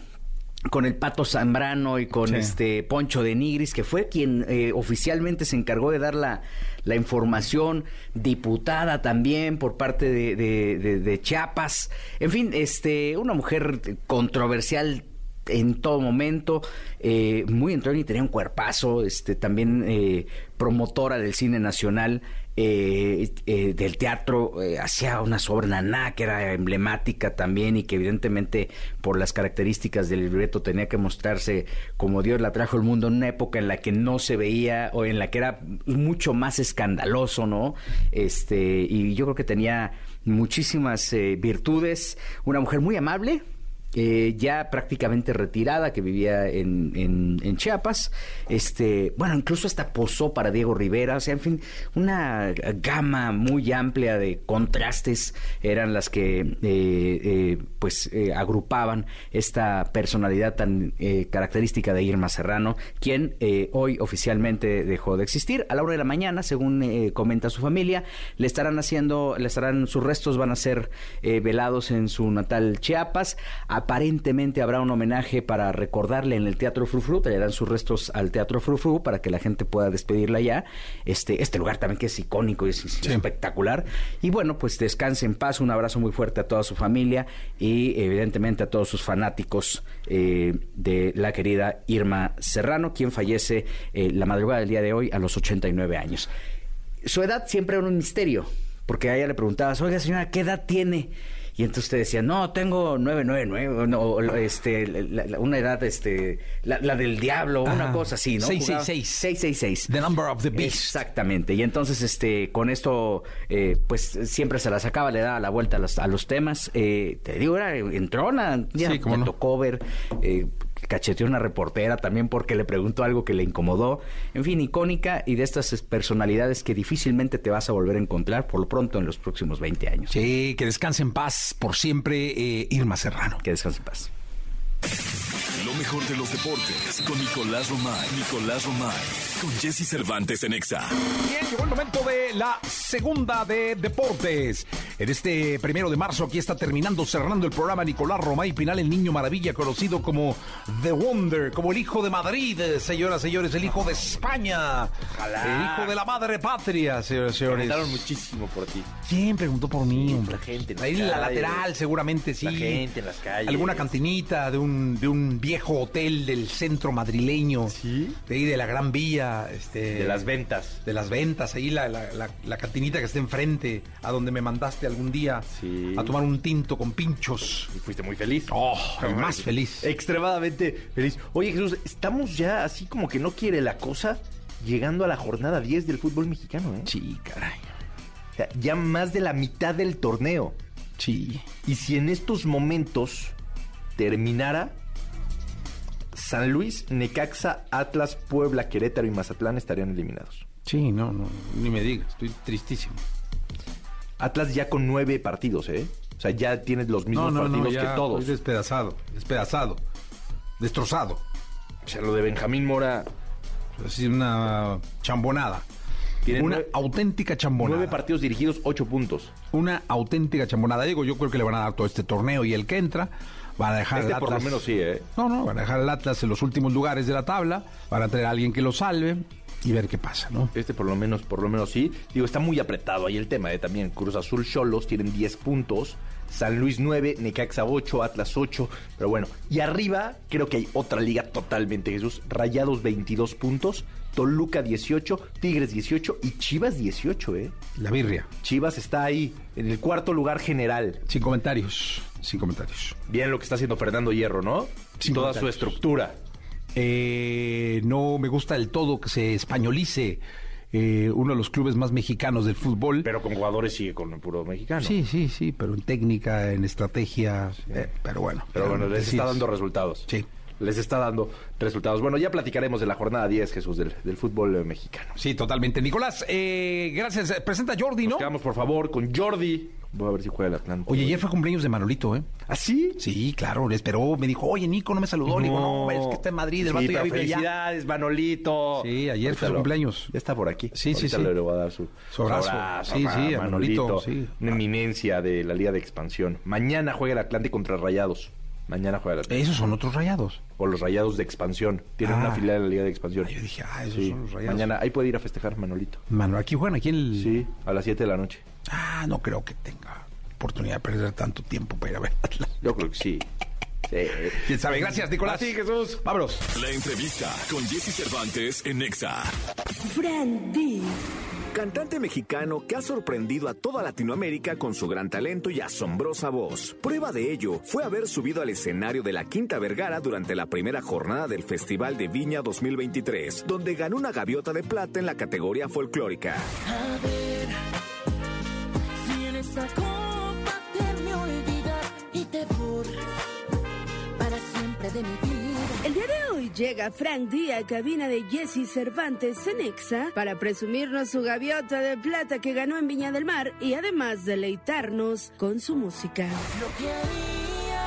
con el Pato Zambrano y con
Sí.
este Poncho de Nigris, que fue quien eh, oficialmente se encargó de dar la, la información, diputada también por parte de, de- de- de Chiapas. En fin, este, una mujer controversial en todo momento, eh, muy entrona y tenía un cuerpazo, este, también eh, promotora del cine nacional, eh, eh, del teatro, eh, hacía una obra naná que era emblemática también y que evidentemente por las características del libreto tenía que mostrarse como Dios la trajo al mundo en una época en la que no se veía o en la que era mucho más escandaloso, ¿no? Este, y yo creo que tenía muchísimas eh, virtudes, una mujer muy amable, eh, ya prácticamente retirada, que vivía en, en- Chiapas. Este, bueno, incluso hasta posó para Diego Rivera. O sea, en fin, una gama muy amplia de contrastes eran las que eh, eh, pues eh, agrupaban esta personalidad tan característica de Irma Serrano, quien hoy oficialmente dejó de existir. A la hora de la mañana, según comenta su familia, le estarán haciendo, le estarán, sus restos van a ser velados en su natal Chiapas. Aparentemente habrá un homenaje para recordarle en el Teatro Frufru, traerán sus restos al Teatro Frufru para que la gente pueda despedirla ya. Este, este lugar también que es icónico y es espectacular. Y bueno, pues descanse en paz, un abrazo muy fuerte a toda su familia y evidentemente a todos sus fanáticos eh, de la querida Irma Serrano, quien fallece eh, la madrugada del día de hoy a los 89 años. Su edad siempre era un misterio, porque a ella le preguntabas, oiga señora, ¿qué edad tiene? Y entonces usted decía, no, tengo 999, no, o, este, la- la- una edad, este, la, la del diablo, una cosa así, ¿no?
666.
666.
The number of the beast.
Exactamente. Y entonces, este, con esto, eh, pues siempre se la sacaba, le daba la vuelta a los, a los temas. Eh, te digo, era entrona. Ya
Sí,
me
no.
tocó ver, eh, cacheteó una reportera también porque le preguntó algo que le incomodó. En fin, icónica y de estas es- personalidades que difícilmente te vas a volver a encontrar por lo pronto en los próximos 20 años.
Sí, que descanse en paz por siempre eh, Irma Serrano.
Que descanse en paz.
Lo mejor de los deportes con Nicolás Romay. Nicolás Romay. Con Jesse Cervantes en Exa.
Bien, llegó el momento de la segunda de deportes. En este primero de marzo, aquí está terminando, cerrando el programa Nicolás Romay Pinal, el niño maravilla, conocido como The Wonder, como el hijo de Madrid, señoras, señores, el hijo de España, el hijo de la madre patria, señoras, señores.
Preguntaron muchísimo por ti.
¿Quién preguntó por mí, hombre?
la gente en
Ahí en la lateral, seguramente sí.
La gente en las calles.
Alguna cantinita de un, de un viejo hotel del centro madrileño.
¿Sí?
De ahí de la Gran Vía. Este,
De las ventas.
de las ventas, ahí la, la, la- la cantinita que está enfrente, a donde me mandaste algún día
Sí.
a tomar un tinto con pinchos.
Y fuiste muy feliz.
Oh, más feliz.
Extremadamente feliz. Oye, Jesús, estamos ya así como que no quiere la cosa llegando a la jornada 10 del fútbol mexicano, ¿eh?
Sí, caray.
O sea, ya más de la mitad del torneo.
Sí.
Y si en estos momentos terminara, San Luis, Necaxa, Atlas, Puebla, Querétaro y Mazatlán estarían eliminados.
Sí, no, no, ni me digas, estoy tristísimo.
Atlas ya con nueve partidos, ¿eh? O sea, ya tienes los mismos
no, no,
partidos
no, ya
que todos.
estoy despedazado, despedazado, destrozado.
O sea, lo de Benjamín Mora
Es una chambonada.
tiene
una
nueve,
auténtica chambonada.
nueve partidos dirigidos, ocho puntos.
Una auténtica chambonada. Digo, yo creo que le van a dar todo este torneo y el que entra. Van a dejar
Este
al
por lo
Atlas-
menos sí, ¿eh?
No, no, van a dejar al Atlas en los últimos lugares de la tabla. Van a traer a alguien que lo salve y ver qué pasa, ¿no?
Este por lo menos, por lo menos sí. Digo, está muy apretado ahí el tema, ¿eh? También Cruz Azul Cholos tienen 10 puntos. San Luis 9, Necaxa 8, Atlas 8. Pero bueno, y arriba creo que hay otra liga totalmente, Jesús. Rayados 22 puntos, Toluca 18, Tigres 18 y Chivas 18, ¿eh?
La birria.
Chivas está ahí en el cuarto lugar general.
Sin comentarios. Sin comentarios.
Bien lo que está haciendo Fernando Hierro, ¿no?
Sin
Toda su estructura.
Eh, no me gusta del todo que se españolice eh, uno de los clubes más mexicanos del fútbol.
Pero con jugadores sigue con el puro mexicano.
Sí, sí, sí, pero en técnica, en estrategia, eh, pero bueno.
Pero bueno, les está
es-
dando resultados.
Sí.
Les está dando resultados. Bueno, ya platicaremos de la jornada 10, Jesús, del, del fútbol eh, mexicano.
Sí, totalmente. Nicolás, eh, gracias. Presenta a Jordi,
Nos
¿no?
quedamos, por favor, con Jordi. Voy a ver si juega el Atlante.
Oye, ayer fue cumpleaños de Manolito, ¿eh?
¿Ah, sí?
Sí, claro, le esperó. Me dijo, oye, Nico, no me saludó. Le digo, no, es que está en Madrid, el
Sí,
vato ya vive allá.
felicidades, Manolito.
Sí, ayer fue su cumpleaños.
Ya está por aquí.
Sí, sí,
Ahorita
sí.
Le, le voy a dar su,
Su abrazo. Sí, sí, a Manolito, sí.
Una eminencia de la Liga de Expansión. Mañana juega el Atlante contra Rayados. Mañana juega el Atlante.
Esos son otros rayados.
O los Rayados de Expansión. Tienen
Ah.
una filial de la Liga de Expansión.
Ah, yo dije, ah, esos
Sí.
son los rayados.
Mañana, ahí puede ir a festejar Manolito.
Mano, aquí juegan, aquí en el...
Sí, a las 7 de la noche.
Ah, no creo que tenga oportunidad de perder tanto tiempo para ir a ver.
Yo creo que sí. Sí.
¿Quién sabe? Gracias, Nicolás.
Sí, Jesús.
Vámonos.
La entrevista con Jesse Cervantes en Nexa.
Fran Dil.
Cantante mexicano que ha sorprendido a toda Latinoamérica con su gran talento y asombrosa voz. Prueba de ello fue haber subido al escenario de la Quinta Vergara durante la primera jornada del Festival de Viña 2023, donde ganó una gaviota de plata en la categoría folclórica.
A ver
llega Frank Díaz, cabina de Jesse Cervantes en Exa, para presumirnos su gaviota de plata que ganó en Viña del Mar y además deleitarnos con su música.
Lo que haría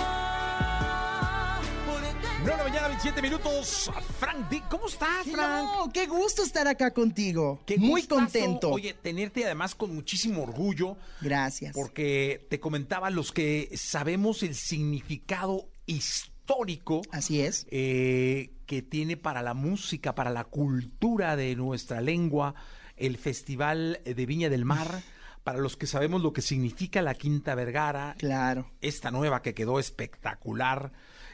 por
9 de la mañana, 27 minutos. Frank Dick, ¿cómo estás, Frank?
No, qué gusto estar acá contigo.
Qué
Muy
gustazo.
contento.
Oye, tenerte además con muchísimo orgullo.
Gracias.
Porque te comentaba los que sabemos el significado histórico.
Así es.
eh, que tiene para la música, para la cultura de nuestra lengua, el Festival de Viña del Mar. Para los que sabemos lo que significa la Quinta Vergara,
Claro.
esta nueva que quedó espectacular.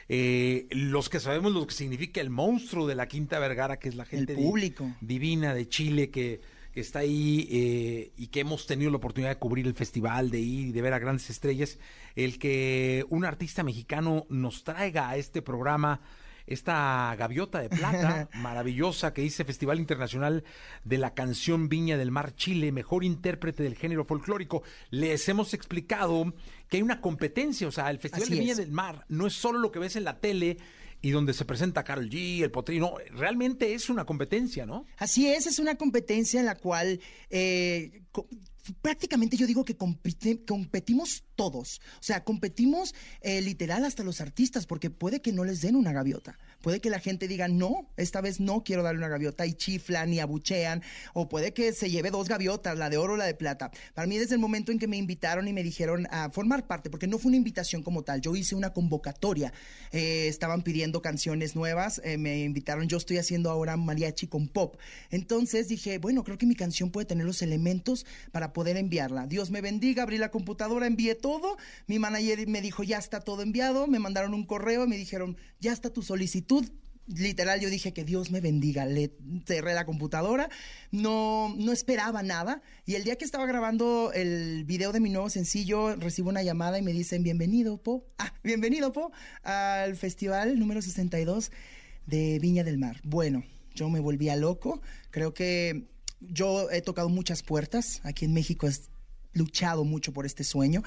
Eh, los que sabemos lo que significa el monstruo de la Quinta Vergara, que es la gente di-
público.
divina de Chile que, que está ahí eh, y que hemos tenido la oportunidad de cubrir el festival, de ir y de ver a grandes estrellas. El que un artista mexicano nos traiga a este programa esta gaviota de plata maravillosa que dice Festival Internacional de la Canción Viña del Mar Chile, mejor intérprete del género folclórico. Les hemos explicado que hay una competencia, o sea, el Festival
Así
de Viña
es.
del Mar no es solo lo que ves en la tele y donde se presenta Carol G, el Potrino, realmente es una competencia, ¿no?
Así es, es una competencia en la cual eh, prácticamente yo digo que competimos todos. O sea, competimos eh, literal hasta los artistas, porque puede que no les den una gaviota. Puede que la gente diga, no, esta vez no quiero darle una gaviota y chiflan y abuchean. O puede que se lleve dos gaviotas, la de oro o la de plata. Para mí, desde el momento en que me invitaron y me dijeron a formar parte, porque no fue una invitación como tal, yo hice una convocatoria. Eh, estaban pidiendo canciones nuevas, eh, me invitaron, yo estoy haciendo ahora mariachi con pop. Entonces dije, bueno, creo que mi canción puede tener los elementos para poder enviarla. Dios me bendiga, abrí la computadora, envié todo. Mi manager me dijo, ya está todo enviado. Me mandaron un correo y me dijeron, ya está tu solicitud. Literal, yo dije que Dios me bendiga. Le cerré la computadora, no, no esperaba nada. Y el día que estaba grabando el video de mi nuevo sencillo, recibo una llamada y me dicen, bienvenido, Po. Ah, bienvenido, Po, al festival número 62 de Viña del Mar. Bueno, yo me volvía loco. Creo que yo he tocado muchas puertas. Aquí en México he luchado mucho por este sueño.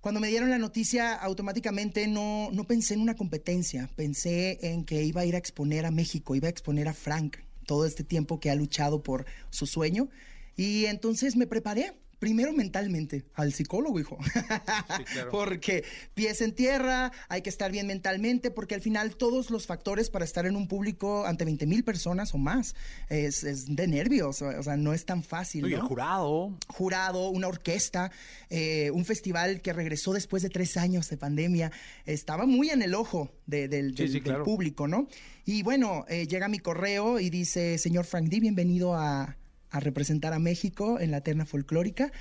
Cuando me dieron la noticia, automáticamente no, no pensé en una competencia. Pensé en que iba a ir a exponer a México, iba a exponer a Frank todo este tiempo que ha luchado por su sueño. Y entonces me preparé, Primero mentalmente, al psicólogo, hijo. porque pies en tierra, hay que estar bien mentalmente, porque al final todos los factores para estar en un público ante 20 mil personas o más es, es de nervios, o sea, no es tan fácil.
No, y el jurado.
jurado, una orquesta, eh, un festival que regresó después de tres años de pandemia. Estaba muy en el ojo de- del, del-
sí,
del
claro.
público, ¿no? Y bueno, eh, llega mi correo y dice, señor Frank D, bienvenido a, a representar a México en la terna folclórica.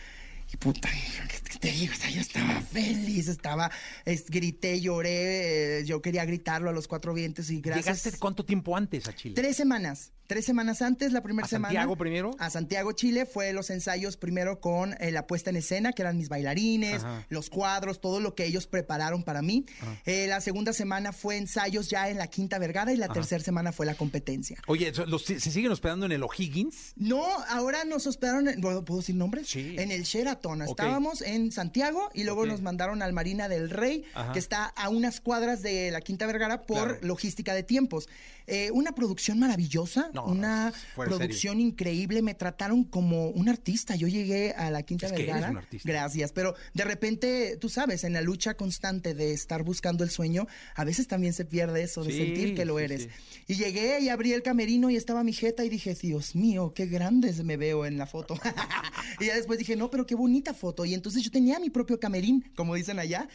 Y puta, ¿qué qué te digo? O sea, yo estaba feliz, estaba, es- grité, lloré, eh, yo quería gritarlo a los cuatro vientos y gracias.
¿Llegaste cuánto tiempo antes a Chile?
Tres semanas. Tres semanas antes, la primera
¿A
semana.
Santiago primero?
A Santiago, Chile, fue los ensayos primero con eh, la puesta en escena, que eran mis bailarines,
Ajá.
los cuadros, todo lo que ellos prepararon para mí.
Ajá.
Eh, la segunda semana fue ensayos ya en la Quinta Vergara y la tercera semana fue la competencia.
Oye, ¿so- los- ¿se siguen hospedando en el O'Higgins?
No, ahora nos hospedaron, en- ¿puedo puedo decir nombres?
Sí.
En el Sheraton.
Ok.
Estábamos en Santiago y luego
Ok.
nos mandaron al Marina del Rey,
Ajá.
que está a unas cuadras de la Quinta Vergara por
Claro.
logística de tiempos. Eh, una producción maravillosa,
No,
una
de
producción increíble. Me trataron como un artista. Yo llegué a la Quinta
Es que
Vergara.
eres un artista.
Gracias, pero de repente, tú sabes, en la lucha constante de estar buscando el sueño, a veces también se pierde eso de
Sí,
sentir que lo
sí,
eres.
sí.
Y llegué y abrí el camerino y estaba mi jeta y dije, Dios mío, qué grande me veo en la foto. y ya después dije, no, pero qué bonita foto. Y entonces yo tenía mi propio camerín, como dicen allá.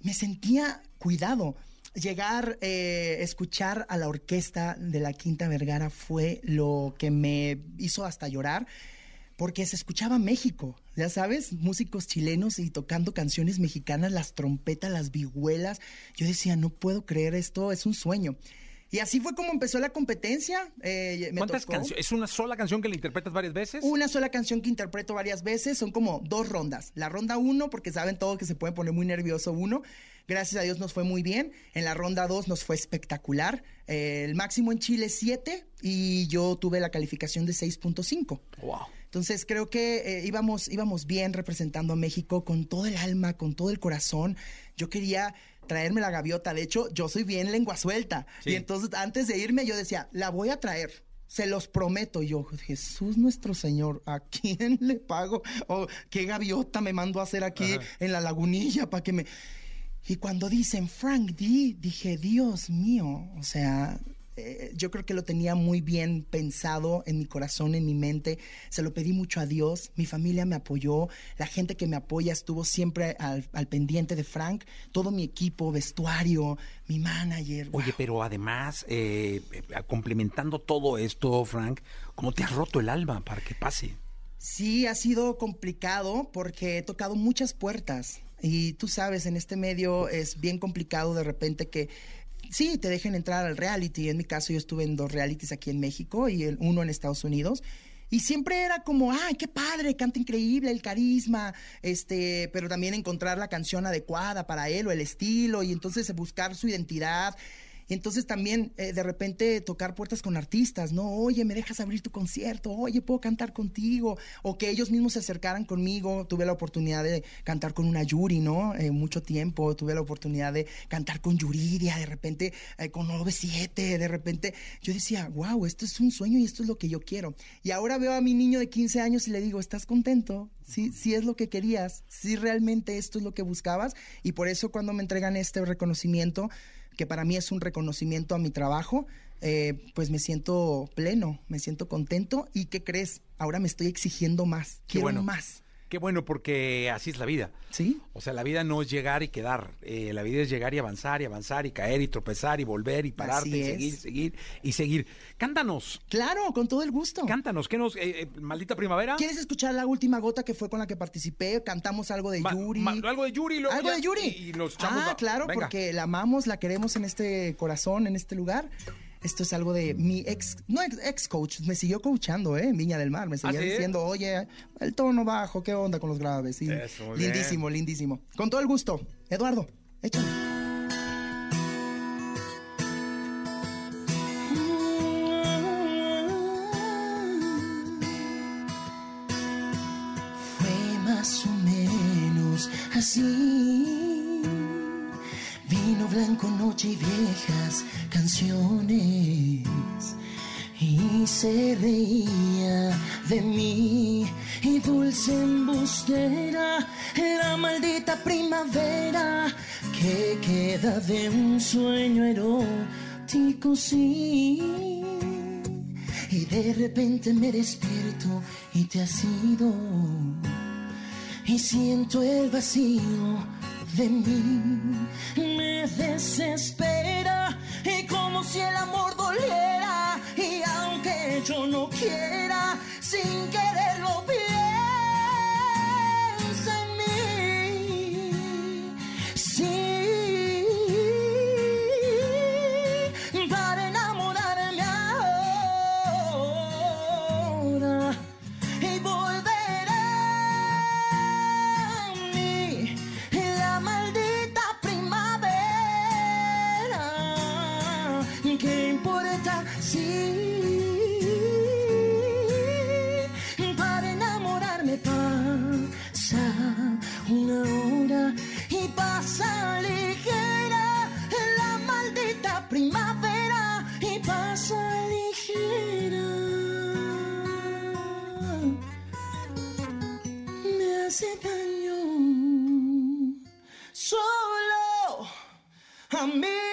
Me sentía cuidado. Llegar, eh, escuchar a la orquesta de la Quinta Vergara fue lo que me hizo hasta llorar porque se escuchaba México, ya sabes, músicos chilenos y tocando canciones mexicanas, las trompetas, las vihuelas. Yo decía, no puedo creer esto, es un sueño. Y así fue como empezó la competencia. eh, me
¿Cuántas canciones? ¿Es una sola canción que la interpretas varias veces?
Una sola canción que interpreto varias veces, son como dos rondas. La ronda uno, porque saben todo que se puede poner muy nervioso uno. Gracias a Dios nos fue muy bien. En la ronda dos nos fue espectacular. Eh, el máximo en Chile 7 y yo tuve la calificación de 6.5.
Wow.
Entonces creo que eh, íbamos, íbamos bien representando a México con todo el alma, con todo el corazón. Yo quería traerme la gaviota. De hecho, yo soy bien lengua suelta.
Sí.
Y entonces antes de irme yo decía, la voy a traer. Se los prometo. Y yo, Jesús nuestro Señor, ¿a quién le pago? ¿O qué gaviota me mando a hacer aquí
Ajá.
en la lagunilla para que me... Y cuando dicen Frank D, dije, Dios mío, o sea, eh, yo creo que lo tenía muy bien pensado en mi corazón, en mi mente. Se lo pedí mucho a Dios. Mi familia me apoyó. La gente que me apoya estuvo siempre al, al pendiente de Frank. Todo mi equipo, vestuario, mi manager.
Oye, pero además, eh, eh, complementando todo esto, Frank, ¿cómo te has roto el alma para que pase?
Sí, ha sido complicado porque he tocado muchas puertas y tú sabes, en este medio es bien complicado de repente que sí, te dejen entrar al reality. En mi caso yo estuve en dos realities aquí en México y el- uno en Estados Unidos. Y siempre era como, ay, qué padre, canta increíble, el carisma, este, pero también encontrar la canción adecuada para él o el estilo y entonces buscar su identidad. Entonces también eh, de repente tocar puertas con artistas, ¿no? Oye, ¿me dejas abrir tu concierto? Oye, ¿puedo cantar contigo? O que ellos mismos se acercaran conmigo. Tuve la oportunidad de cantar con una Yuri, ¿no? Eh, mucho tiempo. Tuve la oportunidad de cantar con Yuridia, de repente eh, con 97, de repente. Yo decía, wow, esto es un sueño y esto es lo que yo quiero. Y ahora veo a mi niño de 15 años y le digo, ¿estás contento? Sí, sí es lo que querías, sí realmente esto es lo que buscabas. Y por eso cuando me entregan este reconocimiento, que para mí es un reconocimiento a mi trabajo, eh, pues me siento pleno, me siento contento. ¿Y qué crees? Ahora me estoy exigiendo más,
Qué
quiero
bueno.
más.
Qué bueno, porque así es la vida.
¿Sí?
O sea, la vida no es llegar y quedar. Eh, la vida es llegar y avanzar y avanzar y caer y tropezar y volver y pararte y seguir, seguir y seguir. Cántanos.
Claro, con todo el gusto.
Cántanos. ¿Qué nos. eh, eh, maldita primavera?
¿Quieres escuchar la última gota que fue con la que participé? Cantamos algo de
Ma-
Yuri.
ma- algo de Yuri, luego
Algo
ya-
de Yuri.
y- y los
ah,
la-
claro,
venga.
porque la amamos, la queremos en este corazón, en este lugar. Esto es algo de mi ex, no ex, ex coach, me siguió coachando, ¿eh? En Viña del Mar, me seguía
¿sí?
diciendo, oye, el tono bajo, ¿qué onda con los graves? Y
Eso, muy
lindísimo, lindísimo. Con todo el gusto. Eduardo, échale. Blanco, noche y viejas canciones.
y se reía de mí y dulce embustera la maldita primavera que queda de un sueño erótico sí y de repente me despierto y te has ido y siento el vacío de mí. Me desespera y como si el amor doliera. Y aunque yo no quiera sin quererlo piensa hace daño solo a mí.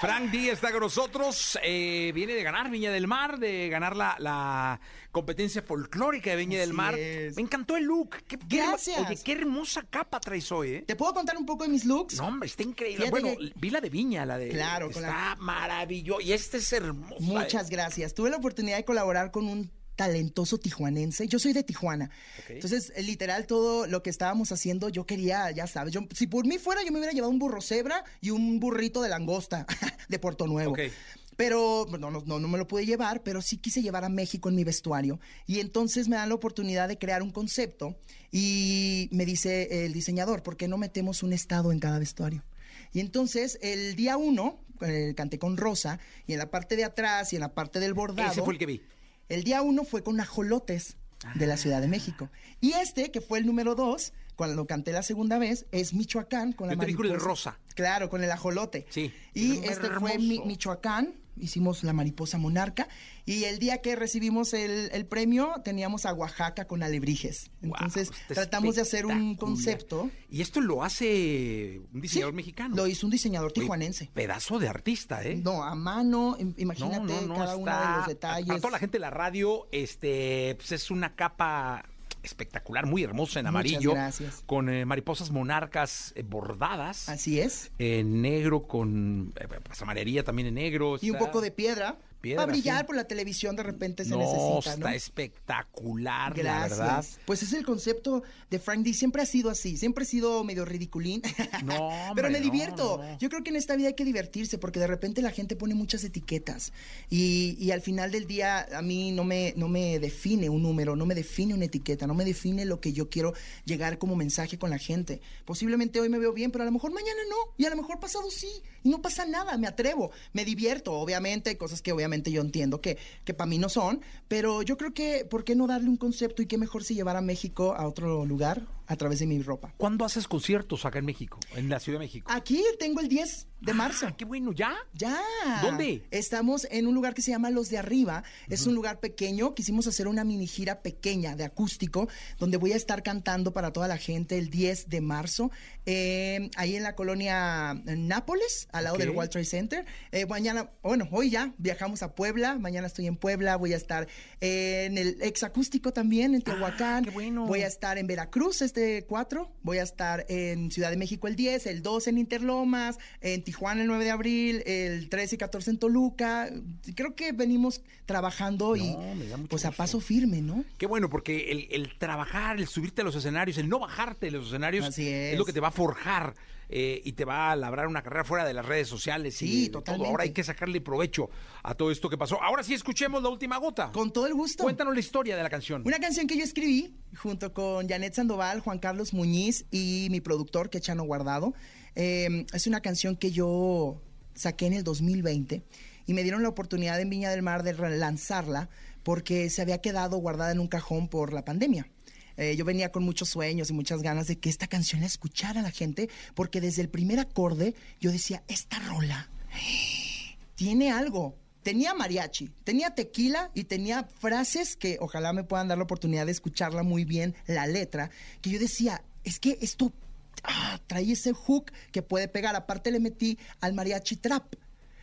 Frank Díaz está con nosotros. eh, viene de ganar Viña del Mar, de ganar la, la competencia folclórica de Viña del Mar.
es.
Me encantó el look. Qué, qué
Gracias.
Oye, qué hermosa capa traes hoy, ¿eh?
¿Te puedo contar un poco de mis looks?
No, hombre, está increíble.
Fíjate
bueno,
que-
vi la de Viña, la de.
Claro,
Está maravilloso. Y este es hermoso.
Muchas
¿eh?
gracias. Tuve la oportunidad de colaborar con un talentoso tijuanense. Yo soy de Tijuana. Entonces, eh, literal, todo lo que estábamos haciendo, yo quería, ya sabes, yo, si por mí fuera, yo me hubiera llevado un burro cebra y un burrito de langosta de Puerto Nuevo. Pero no, no, no, no me lo pude llevar, pero sí quise llevar a México en mi vestuario. Y entonces me dan la oportunidad de crear un concepto y me dice el diseñador, ¿por qué no metemos un estado en cada vestuario? Y entonces el día uno, eh, canté con Rosa, y en la parte de atrás y en la parte del bordado.
Ese fue el que vi.
El día uno fue con ajolotes de la Ciudad de México. Y este, que fue el número dos, cuando canté la segunda vez, es Michoacán con la
Yo te el
mariposa.
rosa.
Claro, con el ajolote.
Sí.
Y este fue mi- Michoacán, hicimos la mariposa monarca. Y el día que recibimos el, el premio, teníamos a Oaxaca con alebrijes. Entonces,
está
tratamos de hacer un concepto.
Y esto lo hace un diseñador mexicano.
Lo hizo un diseñador
Oye,
tijuanense.
Pedazo de artista, ¿eh?
No, a mano, im- imagínate
No, no, no,
cada uno de los detalles.
Para toda la gente de la radio, este, pues es una capa espectacular, muy hermosa en
Muchas
amarillo,
gracias.
con eh, mariposas monarcas eh, bordadas,
Así es.
en negro con eh, pasamanería también en negro,
Y un poco de piedra.
Piedra,
para brillar
sí.
por la televisión de repente se
no,
necesita,
está
¿no?
espectacular, la
Gracias.
verdad.
Pues es el concepto de Frank D. Siempre ha sido así, siempre ha sido medio ridiculín.
No,
Pero
hombre,
me
no,
divierto.
no.
Yo creo que en esta vida hay que divertirse porque de repente la gente pone muchas etiquetas y, y al final del día a mí no me, no me define un número, no me define una etiqueta, no me define lo que yo quiero llegar como mensaje con la gente. Posiblemente hoy me veo bien, pero a lo mejor mañana no y a lo mejor pasado sí y no pasa nada, me atrevo, me divierto. Obviamente hay cosas que obviamente yo entiendo que, que para mí no son, pero yo creo que ¿por qué no darle un concepto y qué mejor si llevar a México a otro lugar a través de mi ropa?
¿Cuándo haces conciertos acá en México, en la Ciudad de México?
Aquí tengo el 10 de marzo.
Ah, qué bueno, ¿ya?
Ya.
¿Dónde?
Estamos en un lugar que se llama Los de Arriba. Es un lugar pequeño. Quisimos hacer una mini gira pequeña de acústico, donde voy a estar cantando para toda la gente el 10 de marzo, eh, ahí en la colonia Nápoles, al lado
Ok.
del World Trade Center. Eh, mañana, bueno, hoy ya viajamos a Puebla. Mañana estoy en Puebla. Voy a estar en el ex acústico también, en Tehuacán.
Ah, qué bueno.
Voy a estar en Veracruz este 4. Voy a estar en Ciudad de México el 10, el 2 en Interlomas, en Tijuana el 9 de abril, el 13 y 14 en Toluca. Creo que venimos trabajando y
No,
pues a paso firme, ¿no?
Qué bueno, porque el, el trabajar, el subirte a los escenarios, el no bajarte de los escenarios
Así es.
lo que te va a forjar eh, y te va a labrar una carrera fuera de las redes sociales.
Sí,
y de todo.
totalmente.
Ahora hay que sacarle provecho a todo esto que pasó. Ahora sí escuchemos la última gota.
Con todo el gusto.
Cuéntanos la historia de la canción.
Una canción que yo escribí junto con Janet Sandoval, Juan Carlos Muñiz y mi productor, que Chano Guardado. Eh, es una canción que yo saqué en el 2020 y me dieron la oportunidad en Viña del Mar de relanzarla porque se había quedado guardada en un cajón por la pandemia. Eh, yo venía con muchos sueños y muchas ganas de que esta canción la escuchara la gente, porque desde el primer acorde yo decía, esta rola tiene algo. Tenía mariachi, tenía tequila y tenía frases que ojalá me puedan dar la oportunidad de escucharla muy bien, la letra, que yo decía, es que esto ah, trae ese hook que puede pegar. Aparte le metí al mariachi trap.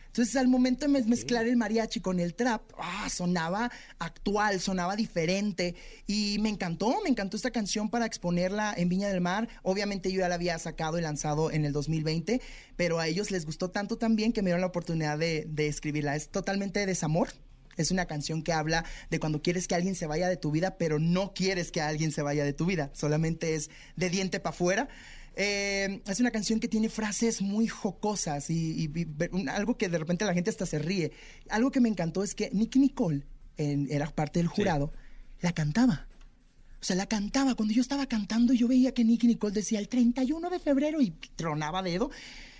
Entonces, al momento de mez- mezclar el mariachi con el trap, ah, sonaba actual, sonaba diferente. Y me encantó, me encantó esta canción para exponerla en Viña del Mar. Obviamente yo ya la había sacado y lanzado en el 2020, pero a ellos les gustó tanto también que me dieron la oportunidad de, de escribirla. Es totalmente de desamor. Es una canción que habla de cuando quieres que alguien se vaya de tu vida, pero no quieres que alguien se vaya de tu vida. Solamente es de diente para afuera. Eh, es una canción que tiene frases muy jocosas y, algo que de repente la gente hasta se ríe. Algo que me encantó es que Nicky Nicole en- era parte del jurado, la cantaba. O sea, la cantaba. Cuando yo estaba cantando, yo veía que Nicky Nicole decía el 31 de febrero y tronaba dedo.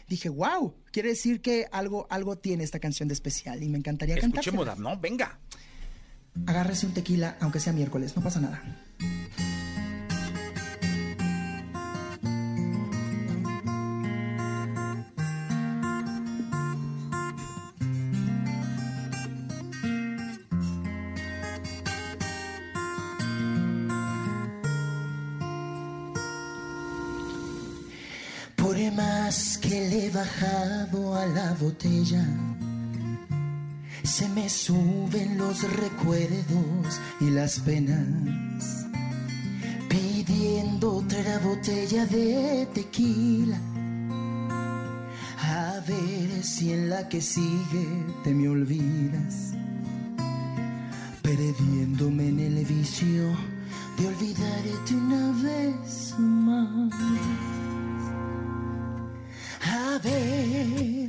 Dije, wow, quiere decir que algo, algo tiene esta canción de especial y me encantaría cantar.
Escuchémosla, ¿no? Venga.
Agárrese un tequila, aunque sea miércoles, no pasa nada. Más que le he bajado a la botella, se me suben los recuerdos y las penas, pidiendo otra botella de tequila. A ver si en la que sigue te me olvidas, perdiéndome en el vicio de olvidarte una vez más. A ver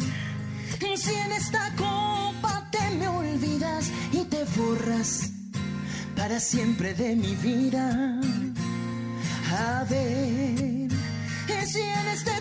si en esta copa te me olvidas y te borras para siempre de mi vida. A ver si en este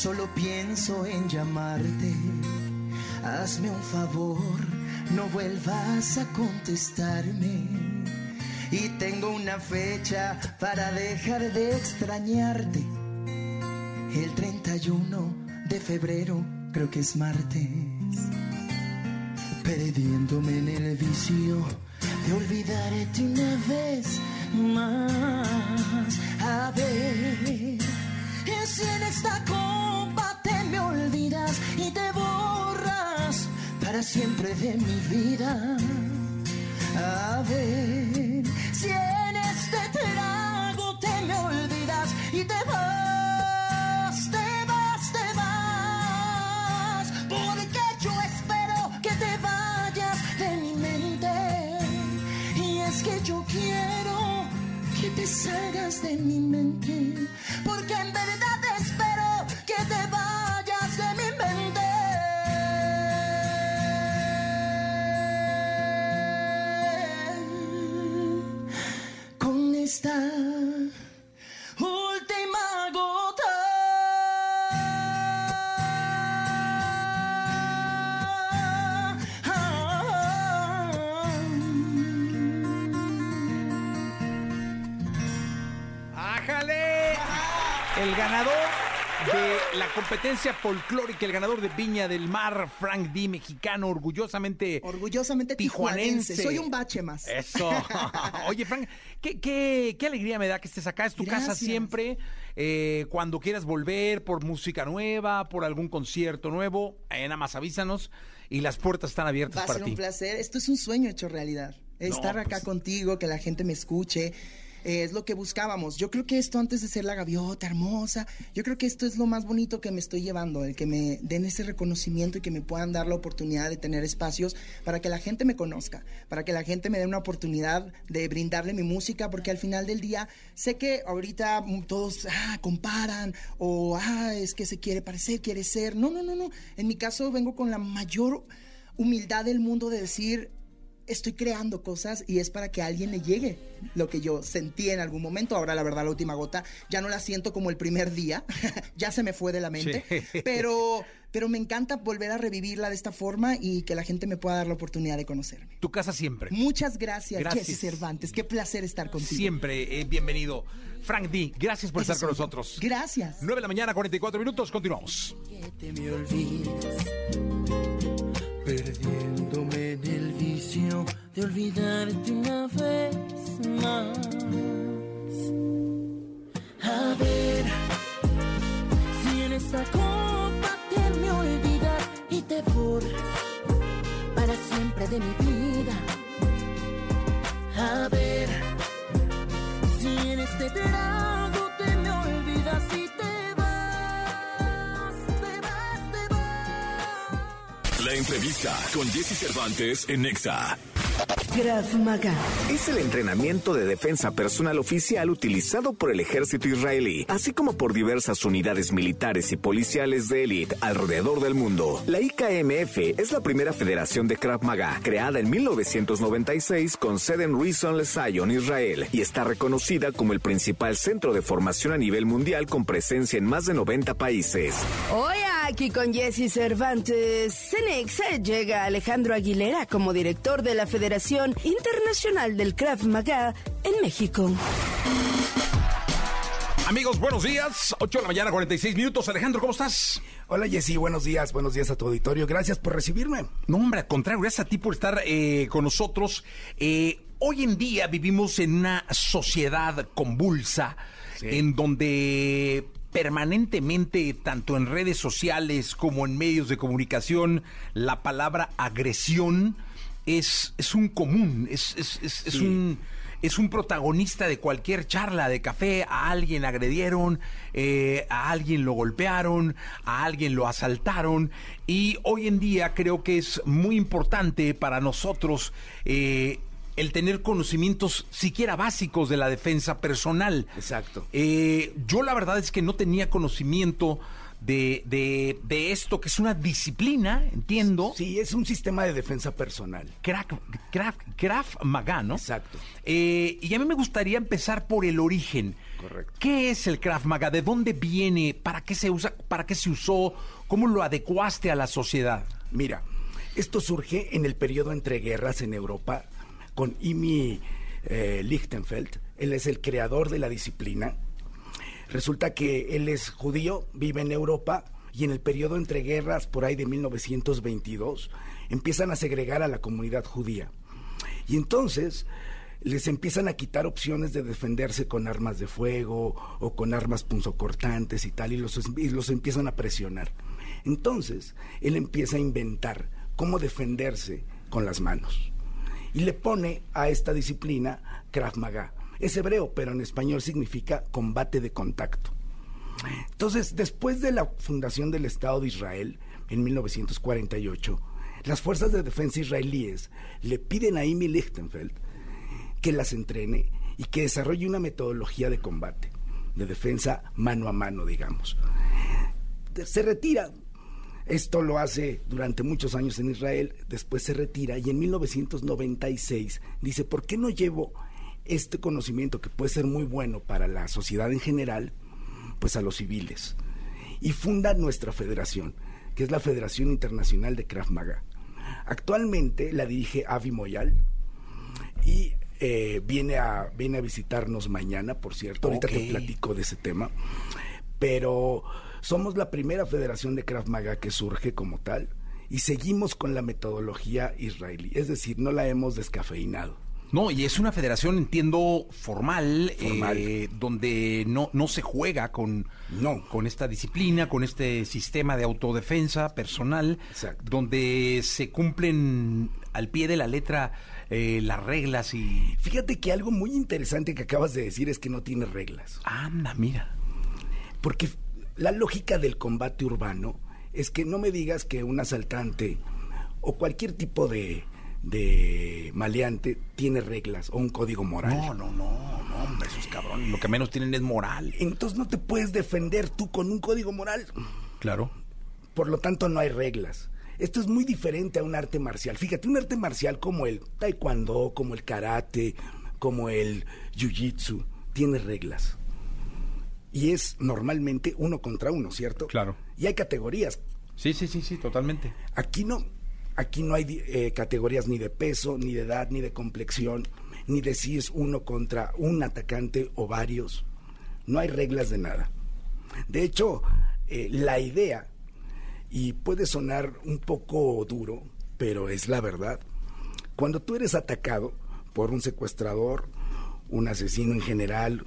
solo pienso en llamarte. Hazme un favor, no vuelvas a contestarme. Y tengo una fecha para dejar de extrañarte. El 31 de febrero, creo que es martes. Perdiéndome en el vicio de olvidarte una vez más. A ver, si en esta copa te me olvidas y te borras para siempre de mi vida. A ver, si en este de mi mente. Porque en verdad espero que te vayas de mi mente. Con esta
la competencia folclórica, el ganador de Viña del Mar, Frank D, mexicano, orgullosamente
Orgullosamente tijuanense. Soy un bache más.
Eso. Oye, Frank, ¿qué, qué, qué alegría me da que estés acá. Es tu casa siempre. Eh, cuando quieras volver por música nueva, por algún concierto nuevo, eh, nada más avísanos y las puertas están abiertas
Va a
para
ser
ti.
un placer. Esto es un sueño hecho realidad. Estar acá
pues-
contigo, que la gente me escuche. Eh, es lo que buscábamos. Yo creo que esto antes de ser la gaviota hermosa, yo creo que esto es lo más bonito que me estoy llevando, el que me den ese reconocimiento y que me puedan dar la oportunidad de tener espacios para que la gente me conozca, para que la gente me dé una oportunidad de brindarle mi música, porque al final del día sé que ahorita todos ah, comparan o ah, es que se quiere parecer, quiere ser. No, no, no, no. En mi caso vengo con la mayor humildad del mundo de decir, estoy creando cosas y es para que a alguien le llegue lo que yo sentí en algún momento. Ahora, la verdad, la última gota ya no la siento como el primer día, ya se me fue de la mente,
Sí.
pero, pero me encanta volver a revivirla de esta forma y que la gente me pueda dar la oportunidad de conocerme.
Tu casa siempre.
Muchas gracias,
Gracias.
Jesse Cervantes. Qué placer estar contigo.
Siempre eh, bienvenido. Frank D, gracias por
Eso
estar con
soy.
nosotros.
Gracias.
9 de la mañana, 44 minutos, continuamos.
que me olvides, perdiéndome de olvidarte una vez más. A ver si en esta copa te me olvidas y te borras para siempre de mi vida. A ver si en este trago te me olvidas y
La entrevista con Jesse Cervantes en Nexa.
Krav Maga.
Es el entrenamiento de defensa personal oficial utilizado por el ejército israelí, así como por diversas unidades militares y policiales de élite alrededor del mundo. La IKMF es la primera federación de Krav Maga, creada en 1996 con sede en Rishon LeZion, Israel, y está reconocida como el principal centro de formación a nivel mundial con presencia en más de 90 países.
Hoy aquí con Jesse Cervantes, Cenexa llega Alejandro Aguilera como director de la Federación Internacional del Krav Maga en México.
Amigos, buenos días. 8 de la mañana, 46 minutos. Alejandro, ¿cómo estás?
Hola Jessy, buenos días, buenos días a tu auditorio. Gracias por recibirme.
No, hombre, al contrario, gracias a ti por estar eh, con nosotros. Eh, hoy en día vivimos en una sociedad convulsa, en donde permanentemente, tanto en redes sociales como en medios de comunicación, la palabra agresión es, es un común, es, es- es- un es un protagonista de cualquier charla de café. A alguien agredieron, eh, a alguien lo golpearon, a alguien lo asaltaron. Y hoy en día creo que es muy importante para nosotros eh, el tener conocimientos siquiera básicos de la defensa personal.
Exacto.
Eh, yo la verdad es que no tenía conocimiento de, de- de esto, que es una disciplina, entiendo.
Sí, es un sistema de defensa personal.
Krav, Krav, Krav Maga, ¿no?
Exacto.
Eh, y a mí me gustaría empezar por el origen.
Correcto.
¿Qué es el Krav Maga? ¿De dónde viene? ¿Para qué se usa? ¿Para qué se usó? ¿Cómo lo adecuaste a la sociedad?
Mira, esto surge en el periodo entre guerras en Europa con Imi eh, Lichtenfeld. Él es el creador de la disciplina. Resulta que él es judío, vive en Europa y en el periodo entre guerras, por ahí de 1922, empiezan a segregar a la comunidad judía. Y entonces les empiezan a quitar opciones de defenderse con armas de fuego o con armas punzocortantes y tal, y los, los empiezan a presionar. Entonces, él empieza a inventar cómo defenderse con las manos. Y le pone a esta disciplina Krav Maga. Es hebreo, pero en español significa combate de contacto. Entonces, después de la fundación del Estado de Israel en 1948, las fuerzas de defensa israelíes le piden a Imi Lichtenfeld que las entrene y que desarrolle una metodología de combate, de defensa mano a mano, digamos. Se retira. Esto lo hace durante muchos años en Israel, después se retira y en 1996 dice, ¿por qué no llevo este conocimiento que puede ser muy bueno para la sociedad en general, pues a los civiles? Y funda nuestra federación, que es la Federación Internacional de Krav Maga. Actualmente la dirige Avi Moyal y eh, viene, a, viene a visitarnos mañana, por cierto. Ahorita te platico de ese tema. Pero somos la primera federación de Krav Maga que surge como tal y seguimos con la metodología israelí. Es decir, no la hemos descafeinado.
No, y es una federación, entiendo, formal,
Formal.
eh, donde no, no se juega con,
No.
con esta disciplina, con este sistema de autodefensa personal,
Exacto.
donde se cumplen al pie de la letra eh, las reglas y...
Fíjate que algo muy interesante que acabas de decir es que no tiene reglas.
Anda, mira.
Porque la lógica del combate urbano es que no me digas que un asaltante o cualquier tipo de, de maleante tiene reglas o un código moral.
No, no, no, no, hombre, esos cabrones lo que menos tienen es moral.
Entonces no te puedes defender tú con un código moral.
Claro.
Por lo tanto, no hay reglas. Esto es muy diferente a un arte marcial. Fíjate, un arte marcial como el taekwondo, como el karate, como el jiu-jitsu, tiene reglas. Y es normalmente uno contra uno, ¿cierto?
Claro.
Y hay categorías.
Sí, sí, sí, sí, totalmente.
Aquí no. Aquí no hay eh, categorías ni de peso, ni de edad, ni de complexión, ni de si es uno contra un atacante o varios. No hay reglas de nada. De hecho, eh, la idea, y puede sonar un poco duro, pero es la verdad, cuando tú eres atacado por un secuestrador, un asesino en general,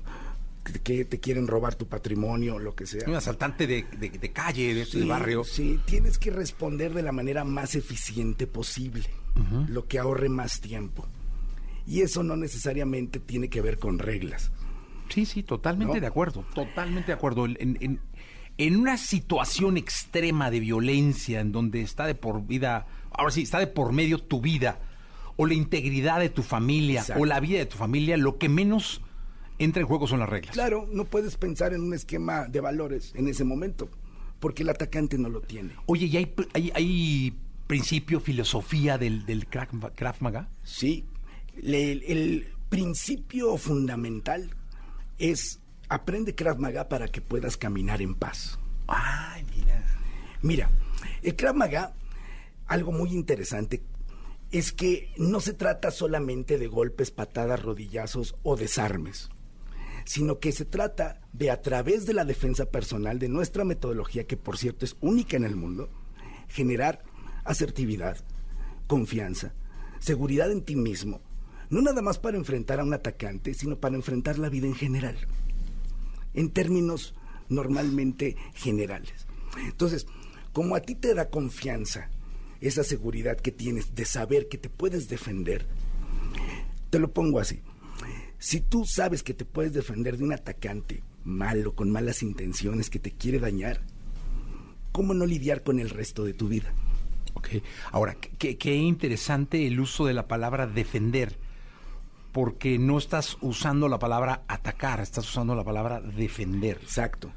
que- te quieren robar tu patrimonio, lo que sea.
Un asaltante de, de- de calle, de, de barrio.
Sí, tienes que responder de la manera más eficiente posible, lo que ahorre más tiempo. Y eso no necesariamente tiene que ver con reglas.
Sí, sí, totalmente
¿No?
de acuerdo, totalmente de acuerdo. En, en- en una situación extrema de violencia en donde está de por vida, ahora sí, está de por medio tu vida, o la integridad de tu familia,
Exacto.
o la vida de tu familia, lo que menos entra en juego son las reglas.
Claro, no puedes pensar en un esquema de valores en ese momento, porque el atacante no lo tiene.
Oye, ¿y hay, pr- hay, hay principio, filosofía del, del Krav, Maga?
Sí, le- el principio fundamental es aprende Krav Maga para que puedas caminar en paz.
Ay, mira.
Mira, el Krav Maga, algo muy interesante, es que no se trata solamente de golpes, patadas, rodillazos o desarmes, sino que se trata de a través de la defensa personal de nuestra metodología, que por cierto es única en el mundo, generar asertividad, confianza, seguridad en ti mismo, no nada más para enfrentar a un atacante, sino para enfrentar la vida en general, en términos normalmente generales. Entonces, como a ti te da confianza esa seguridad que tienes de saber que te puedes defender, te lo pongo así. Si tú sabes que te puedes defender de un atacante malo, con malas intenciones, que te quiere dañar, ¿cómo no lidiar con el resto de tu vida?
Ok. Ahora, qué, qué interesante el uso de la palabra defender, porque no estás usando la palabra atacar, estás usando la palabra defender.
Exacto.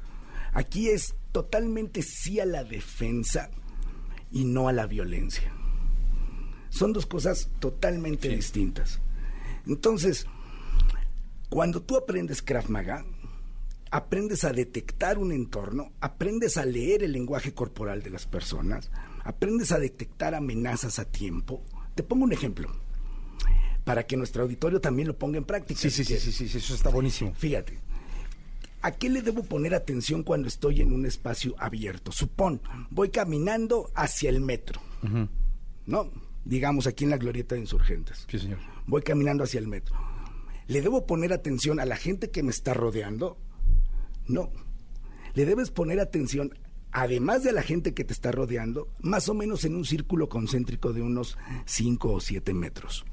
Aquí es totalmente sí a la defensa y no a la violencia. Son dos cosas totalmente distintas. Entonces, cuando tú aprendes Krav Maga, aprendes a detectar un entorno, aprendes a leer el lenguaje corporal de las personas, aprendes a detectar amenazas a tiempo. Te pongo un ejemplo, para que nuestro auditorio también lo ponga en práctica.
Sí, sí, sí, sí, sí, eso está buenísimo.
Fíjate, ¿a qué le debo poner atención cuando estoy en un espacio abierto? Supón, voy caminando hacia el metro, ¿no? Digamos aquí en la glorieta de insurgentes.
Sí, señor.
Voy caminando hacia el metro. ¿Le debo poner atención a la gente que me está rodeando? No. Le debes poner atención, además de a la gente que te está rodeando, más o menos en un círculo concéntrico de unos 5 o 7 metros.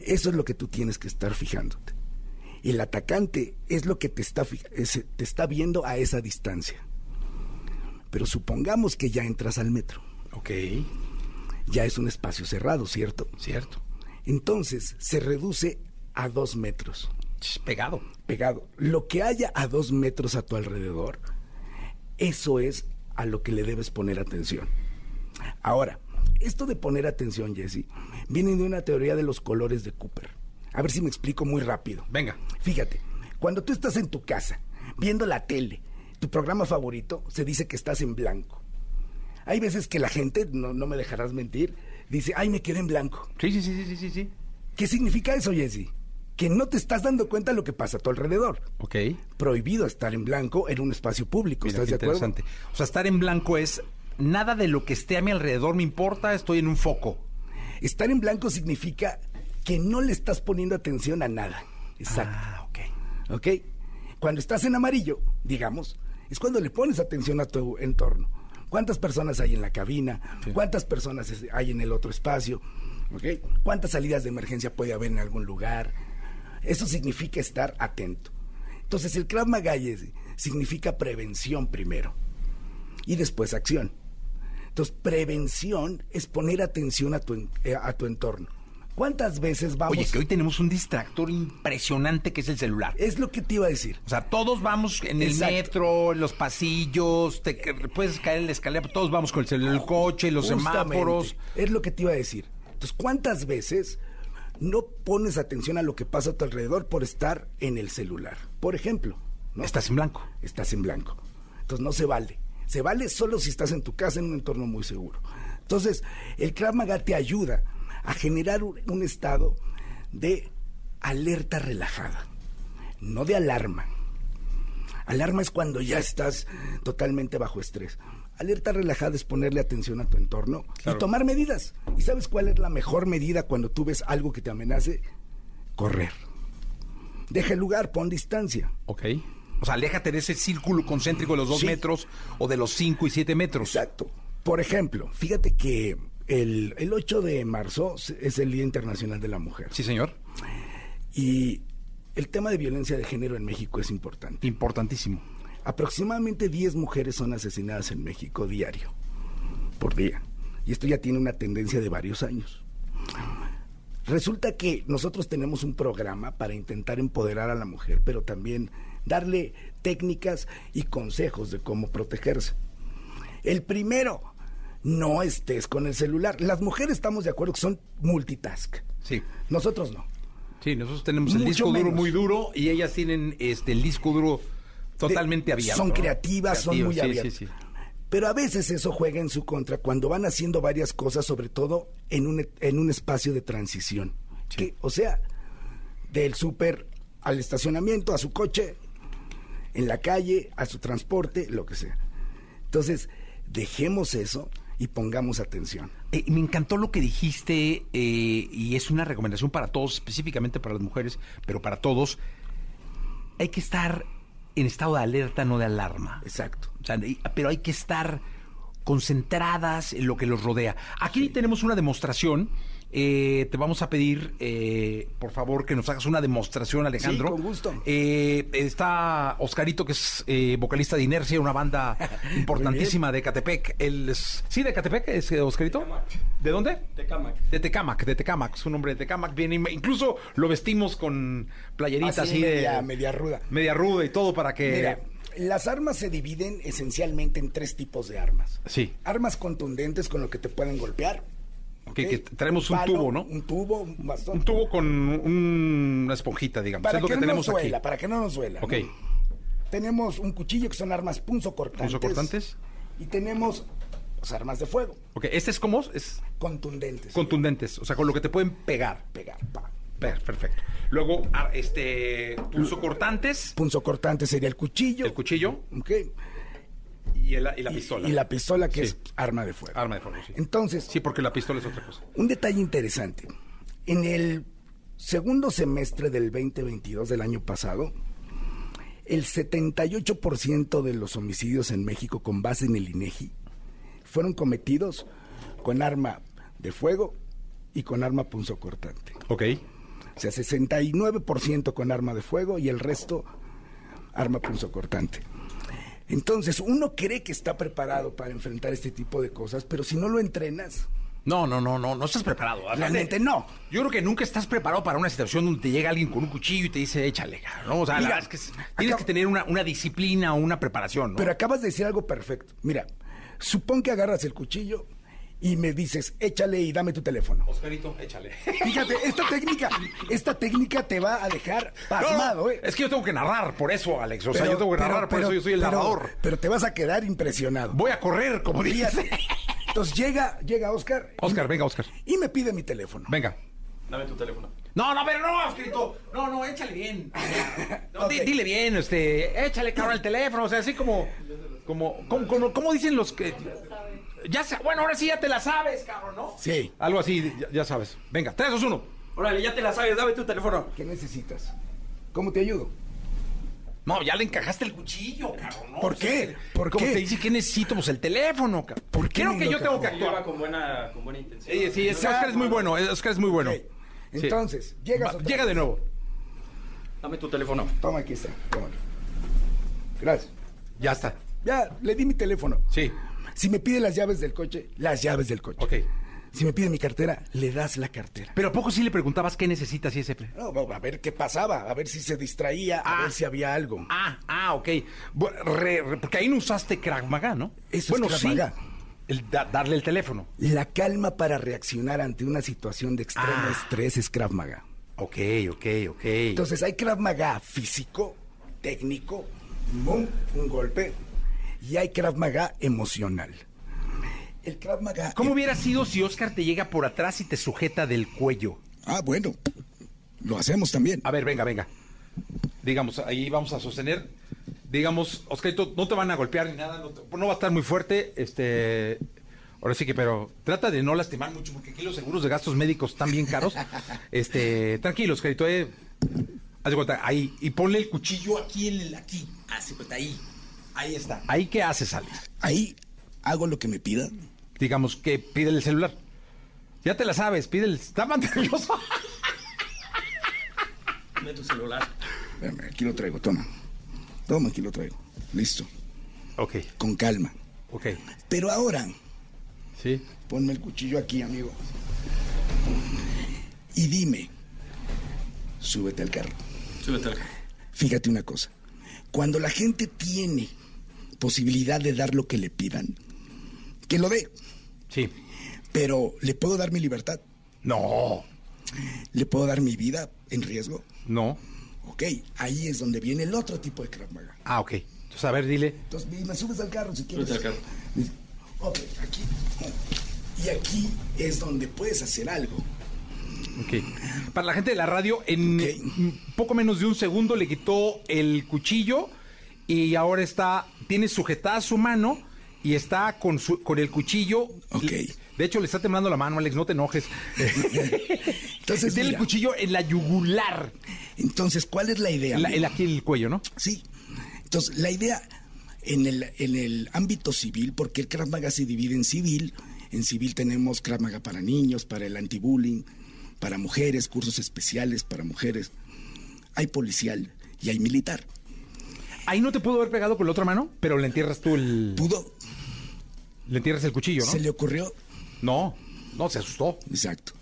Eso es lo que tú tienes que estar fijándote. El atacante es lo que te está, es- te está viendo a esa distancia. Pero supongamos que ya entras al metro.
Ok.
Ya es un espacio cerrado, ¿cierto?
Cierto.
Entonces se reduce a dos metros.
Pegado.
Pegado. Lo que haya a dos metros a tu alrededor, eso es a lo que le debes poner atención. Ahora, esto de poner atención, Jesse, viene de una teoría de los colores de Cooper. A ver si me explico muy rápido.
Venga.
Fíjate, cuando tú estás en tu casa, viendo la tele, tu programa favorito, se dice que estás en blanco. Hay veces que la gente, no, no me dejarás mentir, dice, ay, me quedé en blanco.
Sí, sí, sí, sí, sí, sí, sí.
¿Qué significa eso, Jesse? Que no te estás dando cuenta de lo que pasa a tu alrededor.
Ok.
Prohibido estar en blanco en un espacio público.
Mira,
¿Estás
qué
de acuerdo?
interesante. O sea, estar en blanco es nada de lo que esté a mi alrededor me importa, estoy en un foco.
Estar en blanco significa que no le estás poniendo atención a nada. Exacto.
Ah, ok.
¿Ok? Cuando estás en amarillo, digamos, es cuando le pones atención a tu entorno. ¿Cuántas personas hay en la cabina? ¿Cuántas personas hay en el otro espacio? ¿Ok? ¿Cuántas salidas de emergencia puede haber en algún lugar? Eso significa estar atento. Entonces, el Krav Maga significa prevención primero y después acción. Entonces, prevención es poner atención a tu, eh, a tu entorno. ¿Cuántas veces vamos?
Oye, que hoy tenemos un distractor impresionante que es el celular.
Es lo que te iba a decir.
O sea, todos vamos en el metro, en los pasillos, te puedes caer en la escalera, pero todos vamos con el celular, el coche, los
Justamente,
semáforos.
Es lo que te iba a decir. Entonces, ¿cuántas veces no pones atención a lo que pasa a tu alrededor por estar en el celular? Por ejemplo, ¿no?
Estás en blanco.
Estás en blanco. Entonces, no se vale. Se vale solo si estás en tu casa en un entorno muy seguro. Entonces, el Krav Maga te ayuda a generar un, un estado de alerta relajada, no de alarma. Alarma es cuando ya estás totalmente bajo estrés. Alerta relajada es ponerle atención a tu entorno
Claro.
y tomar medidas. ¿Y sabes cuál es la mejor medida cuando tú ves algo que te amenace? Correr. Deja el lugar, pon distancia.
Ok. O sea, aléjate de ese círculo concéntrico de los dos
Sí.
metros o de los cinco y siete metros.
Exacto. Por ejemplo, fíjate que el, el 8 de marzo es el Día Internacional de la Mujer.
Sí, señor.
Y el tema de violencia de género en México es importante.
Importantísimo.
Aproximadamente 10 mujeres son asesinadas en México diario, por día. Y esto ya tiene una tendencia de varios años. Resulta que nosotros tenemos un programa para intentar empoderar a la mujer, pero también darle técnicas y consejos de cómo protegerse. El primero, no estés con el celular. Las mujeres estamos de acuerdo que son multitask.
Sí.
Nosotros no.
Sí, nosotros tenemos el
Mucho
disco duro
menos.
muy duro y ellas tienen este el disco duro totalmente abierto.
Son
¿no?
creativas, son muy
sí,
abiertas.
Sí, sí.
Pero a veces eso juega en su contra cuando van haciendo varias cosas, sobre todo en un, en un espacio de transición. Que, o sea, del súper al estacionamiento, a su coche, en la calle, a su transporte, lo que sea. Entonces, dejemos eso y pongamos atención.
Eh, me encantó lo que dijiste eh, y es una recomendación para todos, específicamente para las mujeres, pero para todos. Hay que estar en estado de alerta, no de alarma.
Exacto.
O sea, pero hay que estar concentradas en lo que los rodea. Aquí tenemos una demostración. Eh, te vamos a pedir, eh, por favor, que nos hagas una demostración, Alejandro.
Sí, con gusto.
Eh, está Oscarito, que es eh, vocalista de Inercia, una banda importantísima de Catepec. Él es- ¿Sí, de Catepec es eh, Oscarito? ¿De dónde?
Tecamac.
De Tecamac, de Tecamac, su nombre de Tecamac. Me- incluso lo vestimos con playerita
Así,
así, de...
media- media ruda.
Media ruda y todo para que...
Mira, las armas se dividen esencialmente en tres tipos de armas.
Sí.
Armas contundentes con lo que te pueden golpear.
Que, que traemos un
Palo,
tubo, ¿no?
Un tubo, un bastón.
Un tubo con un- una esponjita, digamos.
Para
es lo
que,
que,
no
tenemos
nos duela,
aquí.
para que no nos duela.
Ok.
¿no? Tenemos un cuchillo que son armas punzocortantes.
¿Punzocortantes?
Y tenemos pues, armas de fuego,
Ok, este es como es
contundentes.
contundentes, o sea, con lo que te pueden pegar.
Pegar, pa.
Per- Perfecto. Luego, ah, este, punzocortantes,
Punzocortante sería el cuchillo.
el cuchillo
¿ok?
Y, el- y la pistola.
Y la pistola que
Sí.
es arma de fuego.
Arma de fuego, sí.
Entonces,
Sí, porque la pistola es otra cosa.
un detalle interesante. En el segundo semestre del 2022 del año pasado, el 78% de los homicidios en México con base en el INEGI fueron cometidos con arma de fuego y con arma punzocortante.
Ok.
O sea, 69% con arma de fuego y el resto arma punzocortante. Entonces, uno cree que está preparado para enfrentar este tipo de cosas, pero si no lo entrenas,
No, no, no, no, no estás preparado.
realmente no.
Yo creo que nunca estás preparado para una situación donde te llega alguien con un cuchillo y te dice, échale, cabrón", ¿no? O sea,
Mira,
es que tienes que tener una, una disciplina o una preparación, ¿no?
Pero acabas de decir algo perfecto. Mira, supón que agarras el cuchillo y me dices, échale y dame tu teléfono.
Oscarito, échale.
Fíjate, esta técnica, esta técnica te va a dejar pasmado,
No,
¿eh?
Es que yo tengo que narrar, por eso, Alex. O sea,
Pero-
yo tengo que
pero-
narrar, por
pero-
eso yo soy el
pero-
narrador.
Pero te vas a quedar impresionado.
Voy a correr, como dices.
Fíjate. Entonces llega, llega Oscar.
Oscar, venga, Oscar.
Y me pide mi teléfono.
Venga.
Dame tu teléfono.
No, no, pero no, Oscarito. No, no, échale bien. No, dile bien, este, échale, cabrón, el teléfono. O sea, así como, como, como, como, como dicen los que... Ya bueno, ahora sí ya te la sabes, cabrón, ¿no?
Sí.
Algo así, ya, ya sabes. Venga, 3, 2, 1.
Órale, ya te la sabes, dame tu teléfono.
¿Qué necesitas? ¿Cómo te ayudo?
No, ya le encajaste el cuchillo, cabrón. ¿no?
¿Por
O sea,
qué? ¿Por
como
qué?
te dice que necesito, pues el teléfono, cabrón.
¿Por qué
Creo que yo tengo que actuar.
con buena, con buena intención.
Sí, sí, es- Oscar es muy bueno, eh, Oscar es muy bueno.
Ok.
Sí.
Entonces, llegas
Va-
otra
Llega
vez.
de nuevo.
Dame tu teléfono.
Toma, aquí está. Tómalo. Gracias.
Ya está.
Ya, le di mi teléfono.
Sí.
Si me pide las llaves del coche, las llaves del coche.
Ok.
Si me pide mi cartera, le das la cartera.
Pero ¿a poco sí le preguntabas qué necesitas y ese...
No, a ver qué pasaba, a ver si se distraía, a
Ah.
ver si había algo.
Ah, ah, ok. Bu- re- re- porque ahí no usaste Krav Maga, ¿no?
Eso
bueno,
es Krav
sí.
Maga.
El da- darle el teléfono.
La calma para reaccionar ante una situación de extremo
Ah.
estrés es Krav Maga.
Ok, ok, ok.
Entonces hay Krav Maga físico, técnico, un golpe, y hay Krav Maga emocional. El Krav Maga...
¿Cómo hubiera sido si Oscar te llega por atrás y te sujeta del cuello?
Ah, bueno, lo hacemos también.
A ver, venga, venga. Digamos, ahí vamos a sostener. Digamos, Oscarito, no te van a golpear ni nada, no, te- no va a estar muy fuerte. Este. Ahora sí que, pero trata de no lastimar mucho, porque aquí los seguros de gastos médicos están bien caros. Este, tranquilo, Oscarito, eh. Haz de cuenta, ahí, y ponle el cuchillo aquí en el, aquí. Haz de cuenta, ahí. Ahí está. ¿Ahí qué haces, Alex?
Ahí hago lo que me pida.
Digamos que pídele el celular. Ya te la sabes, pídele. Está más nervioso.
Dame tu celular.
Espérame, aquí lo traigo, toma. Toma, aquí lo traigo. Listo.
Ok,
Con calma.
ok.
Pero ahora,
Sí.
ponme el cuchillo aquí, amigo. Y dime, súbete al carro.
Súbete al
Fíjate una cosa. Cuando la gente tiene posibilidad de dar lo que le pidan, que lo dé.
Sí.
Pero, ¿le puedo dar mi libertad?
No.
¿Le puedo dar mi vida en riesgo?
No.
Ok, ahí es donde viene el otro tipo de Krav Maga.
Ah, ok. Entonces, a ver, dile.
Entonces, me subes al carro si quieres.
Al carro.
Ok, aquí. Y aquí es donde puedes hacer algo.
Ok. Para la gente de la radio, en poco menos de un segundo le quitó el cuchillo y ahora está, tiene sujetada su mano y está con, su, con el cuchillo.
Ok.
De hecho, le está temblando la mano, Alex, no te enojes.
Entonces,
tiene el cuchillo en la yugular.
Entonces, ¿cuál es la idea?
La- en aquí el cuello, ¿no?
Sí. Entonces, la idea en el, en el ámbito civil, porque el Krav Maga se divide en civil, en civil tenemos Krav Maga para niños, para el anti-bullying, para mujeres, cursos especiales para mujeres. Hay policial y hay militar.
Ahí no te pudo haber pegado con la otra mano, pero le entierras tú el.
¿Pudo?
Le entierras el cuchillo, ¿no?
¿Se le ocurrió?
No, no, se asustó.
Exacto.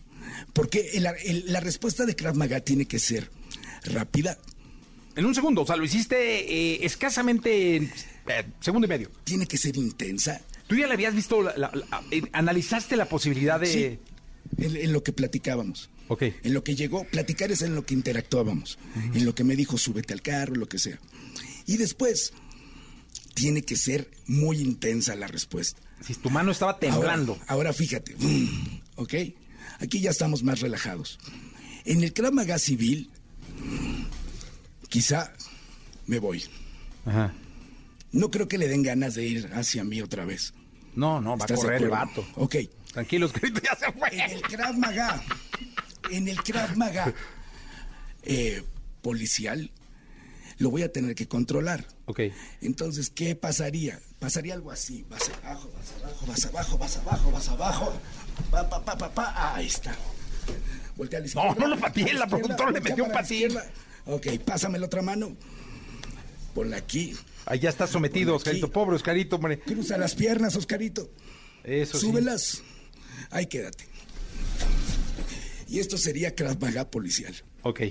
Porque el- el- la respuesta de Krav Maga tiene que ser rápida,
En un segundo, o sea, lo hiciste eh, escasamente en eh, segundo y medio.
tiene que ser intensa.
¿Tú ya le habías visto, la- la- la- eh, analizaste la posibilidad de...
Sí, en, en lo que platicábamos.
Ok.
En lo que llegó, platicar es en lo que interactuábamos. En lo que me dijo, súbete al carro, lo que sea. Y después, tiene que ser muy intensa la respuesta.
Si tu mano estaba temblando.
Ahora, ahora fíjate, mm, ¿ok? Aquí ya estamos más relajados. En el Krav Maga civil, quizá me voy.
Ajá.
No creo que le den ganas de ir hacia mí otra vez.
No, no, va a
¿Estás de
correr el vato.
Ok.
Tranquilos, que ya se fue.
En el Krav Maga, en el Krav Maga eh, policial, lo voy a tener que controlar.
Ok.
Entonces, ¿qué pasaría? Pasaría algo así. Vas abajo, vas abajo, vas abajo, vas abajo, vas abajo. Pa, pa, pa, pa, pa. Ahí está. Voltea a la izquierda.
no lo pateé, la productora le metió un patín.
Ok, pásame la otra mano. Ponla aquí.
Ahí ya está sometido,
aquí.
Oscarito. Pobre Oscarito, hombre.
Cruza las piernas, Oscarito.
Eso sí.
Súbelas. Ahí quédate. Y esto sería Krav Maga policial.
Ok.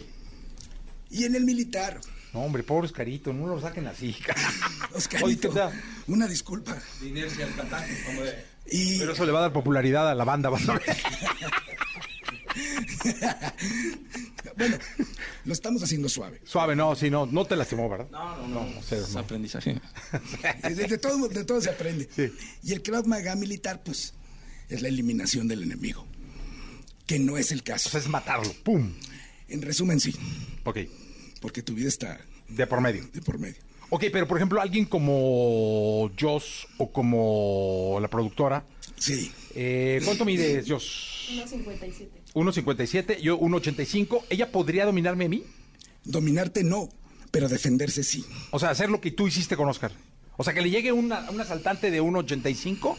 Y en el militar,
No, hombre, pobre Oscarito, no lo saquen así.
Oscarito, una disculpa.
De inercia al cantante, hombre.
Y
Pero eso le va a dar popularidad a la banda, vas a ver.
bueno, lo estamos haciendo suave.
Suave, no, sí, no, no te lastimó, ¿verdad?
No, no, no. es
no.
aprendizaje.
De, de todo, de todo se aprende.
Sí.
Y el Krav Maga militar, pues, es la eliminación del enemigo. Que no es el caso.
O sea, es matarlo. ¡Pum!
En resumen, sí.
Ok.
Porque tu vida está
De por medio.
de por medio.
Ok, pero por ejemplo, alguien como Joss o como la productora.
Sí.
eh, ¿Cuánto mides, Joss? 1.57. Yo 1.85. ¿Ella podría dominarme a mí?
Dominarte no, pero defenderse sí.
O sea, hacer lo que tú hiciste con Oscar. O sea, que le llegue una- un asaltante de 1.85.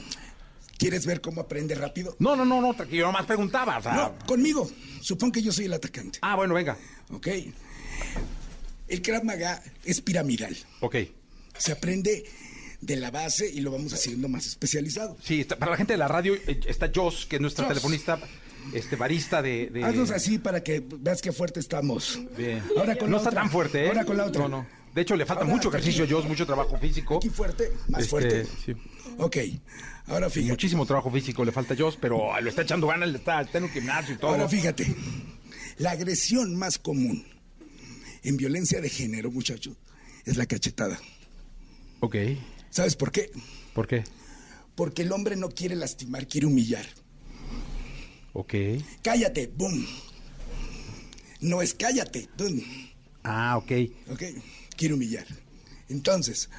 ¿Quieres ver cómo aprende rápido?
No, no, no, no, tranquilo, yo nomás preguntaba. O sea,
No, conmigo. Supón que yo soy el atacante.
Ah, bueno, venga.
Ok. El Krav Maga es piramidal.
Ok.
Se aprende de la base y lo vamos haciendo más especializado.
Sí, está- para la gente de la radio eh, está Joss, que es nuestra
Joss.
telefonista, este barista de... de-
Haznos así para que veas qué fuerte estamos.
Bien.
Ahora con
no
la
está
otra.
tan fuerte, ¿eh?
Ahora con la otra.
No, no. De hecho, le falta
Ahora,
mucho ejercicio,
aquí.
Joss, mucho trabajo físico.
Aquí fuerte, más
Este,
fuerte.
sí.
Ok. Ahora fíjate.
Muchísimo trabajo físico le falta a Joss, pero lo está echando ganas, le está, está en un gimnasio y todo.
Ahora fíjate. La agresión más común en violencia de género, muchachos, es la cachetada.
Ok.
¿Sabes por qué?
¿Por qué?
Porque el hombre no quiere lastimar, quiere humillar.
Ok.
Cállate, boom. No es cállate.
Ah, ok.
Ok, quiere humillar. Entonces,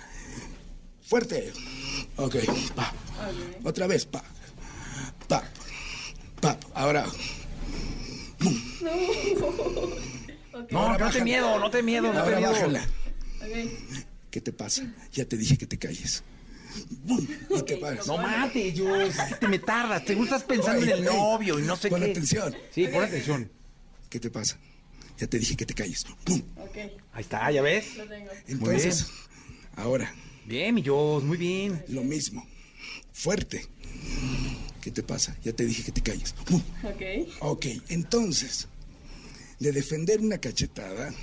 fuerte. Ok, pa. Otra vez, pa. Pa. Pa. Ahora.
No,
Ahora
no te miedo, no te miedo, no te
Ahora
miedo.
bájala. ¿Qué te pasa? Ya te dije que te calles. ¡Bum! Y te.
No mate, que te me tardas. Te estás pensando en el novio y no sé
pon
qué.
atención.
Sí, pon atención.
¿Qué te pasa? Ya te dije que te calles. ¡Bum!
Ahí está, ¿ya ves?
Entonces, ahora.
Bien, mi Joss, muy bien.
Lo mismo. Fuerte. ¿Qué te pasa? Ya te dije que te calles. ¡Bum! Ok, entonces, de defender una cachetada,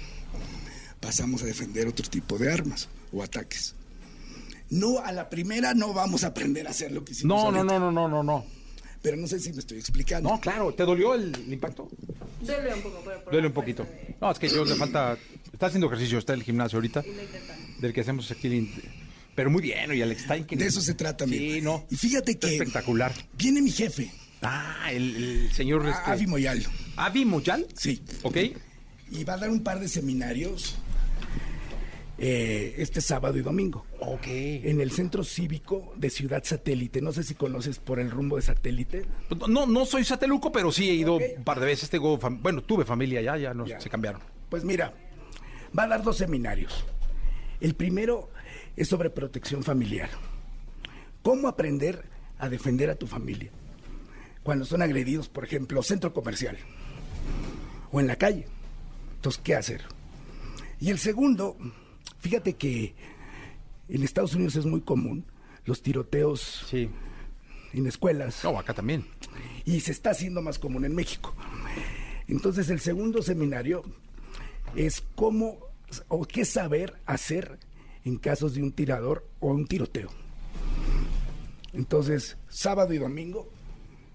pasamos a defender otro tipo de armas o ataques. No, a la primera no vamos a aprender a hacer lo que hicimos
No, no,
ahorita.
no, no, no, no, no.
Pero no sé si me estoy explicando.
No, claro. ¿Te dolió el, el impacto?
Duele un poco, pero
Duele un poquito.
de-
No, es que yo le falta. Está haciendo ejercicio, está en el gimnasio ahorita. Del que hacemos aquí. el Pero muy bien, oye, Alex Stein.
De eso se trata, amigo.
Sí, no.
Y fíjate
Está
que
espectacular.
viene mi jefe,
Ah, el, el señor. Este...
Avi Moyal.
¿Avi Moyal?
Sí.
Ok.
Y va a dar un par de seminarios eh, este sábado y domingo.
Ok.
En el centro cívico de Ciudad Satélite. No sé si conoces por el rumbo de Satélite.
Pues No, no soy sateluco, pero sí he ido un par de veces. Tengo fam- bueno, tuve familia ya, Ya. se cambiaron.
Pues mira, va a dar dos seminarios. El primero es sobre protección familiar. ¿Cómo aprender a defender a tu familia? Cuando son agredidos, por ejemplo, centro comercial o en la calle. Entonces, ¿qué hacer? Y el segundo, fíjate que en Estados Unidos es muy común los tiroteos
Sí.
en escuelas.
No, acá también.
y se está haciendo más común en México. Entonces el segundo seminario es cómo o qué saber hacer en casos de un tirador o un tiroteo. Entonces, sábado y domingo,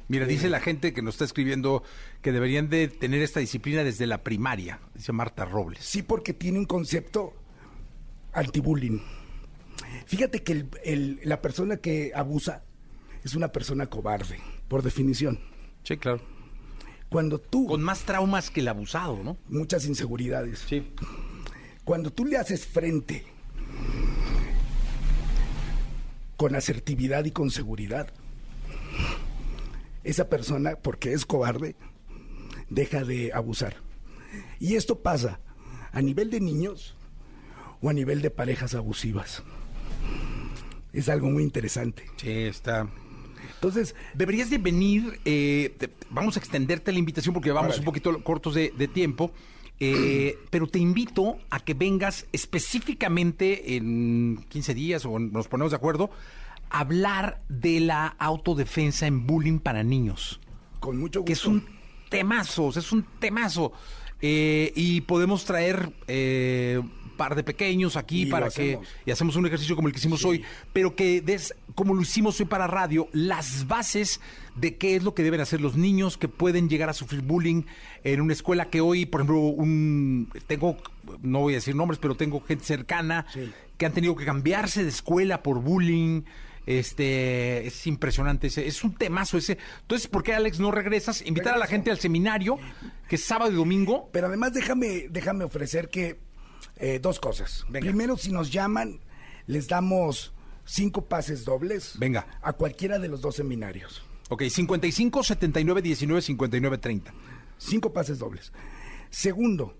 Mira, dice la gente que nos está escribiendo que deberían de tener esta disciplina desde la primaria, dice Marta Robles.
sí porque tiene un concepto anti-bullying. Fíjate que el- el- la persona que abusa es una persona cobarde, por definición.
Sí, claro.
Cuando tú...
Con más traumas que el abusado, ¿no?
muchas inseguridades.
Sí.
Cuando tú le haces frente con asertividad y con seguridad, esa persona, porque es cobarde, deja de abusar. Y esto pasa a nivel de niños o a nivel de parejas abusivas. Es algo muy interesante.
Sí, está.
Entonces,
Deberías de venir, eh, te- vamos a extenderte la invitación porque vamos
Órale.
un poquito cortos de, de tiempo, eh, pero te invito a que vengas específicamente en 15 días o nos ponemos de acuerdo, hablar de la autodefensa en bullying para niños.
con mucho gusto.
que es un temazo, o sea, es un temazo. Eh, y podemos traer eh, un par de pequeños aquí
Y
para que
hacemos.
y hacemos un ejercicio como el que hicimos hoy, pero que des, como lo hicimos hoy para radio, las bases de qué es lo que deben hacer los niños que pueden llegar a sufrir bullying en una escuela que hoy, por ejemplo, un tengo no voy a decir nombres, pero tengo gente cercana
Sí.
que han tenido que cambiarse de escuela por bullying. Este es impresionante ese, es un temazo ese. Entonces, ¿por qué Alex no regresas? Invitar a la gente al seminario, que es sábado y domingo.
Pero además déjame, déjame ofrecer que eh, dos cosas.
Venga.
Primero, si nos llaman, les damos cinco pases dobles.
Venga.
A cualquiera de los dos seminarios.
Ok, 55 79 19 59 30.
Cinco pases dobles. Segundo,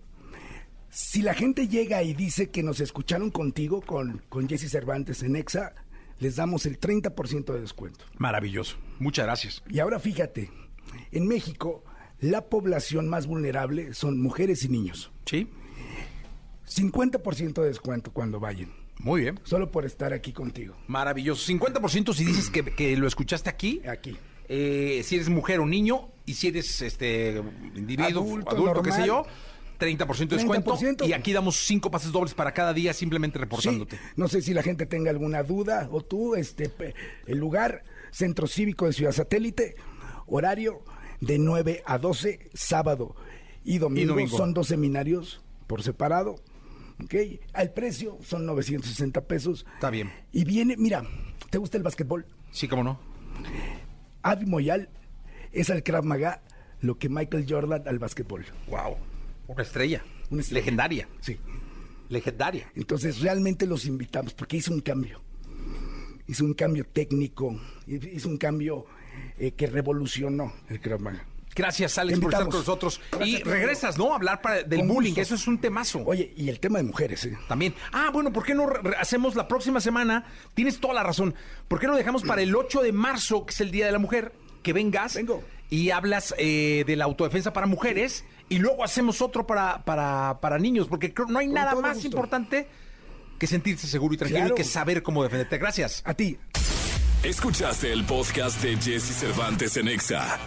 Si la gente llega y dice que nos escucharon contigo, con, con Jesse Cervantes en Exa, les damos el 30% de descuento.
Maravilloso. Muchas gracias.
Y ahora fíjate, en México la población más vulnerable son mujeres y niños.
Sí.
50% de descuento cuando vayan.
Muy bien.
Solo por estar aquí contigo.
Maravilloso. 50% si dices que, que lo escuchaste aquí.
Aquí.
Eh, si eres mujer o niño y si eres este individuo,
Adulto,
adulto, qué sé yo. 30% de descuento.
30%.
Y aquí damos cinco pases dobles para cada día simplemente reportándote.
Sí, no sé si la gente tenga alguna duda o tú, este, el lugar, Centro Cívico de Ciudad Satélite, horario de 9 a 12, sábado y domingo.
Y domingo.
Son dos seminarios por separado. ¿ok? Al precio son 960 pesos.
Está bien.
Y viene, mira, ¿te gusta el básquetbol?
Sí, cómo no.
Avi Moyal es al Krav Maga lo que Michael Jordan al básquetbol.
Wow. Una estrella.
Una estrella.
Legendaria.
Sí.
Legendaria.
Entonces realmente los invitamos porque hizo un cambio. Hizo un cambio técnico, hizo un cambio eh, que revolucionó el Krav Maga.
Gracias, Alex, por estar con nosotros.
Gracias,
y regresas, ¿no? A hablar para- del bullying,
gusto.
eso es un temazo.
Oye, y el tema de mujeres, ¿eh?
También. Ah, bueno, ¿por qué no hacemos la próxima semana? Tienes toda la razón. ¿Por qué no dejamos para el 8 de marzo, que es el Día de la Mujer, que vengas
Vengo.
y hablas eh, de la autodefensa para mujeres y luego hacemos otro para, para, para niños? Porque creo no hay
Con
nada más
gusto.
importante que sentirse seguro y tranquilo
Claro.
y que saber cómo defenderte. Gracias.
A ti.
Escuchaste el podcast de Jesse Cervantes en Exa.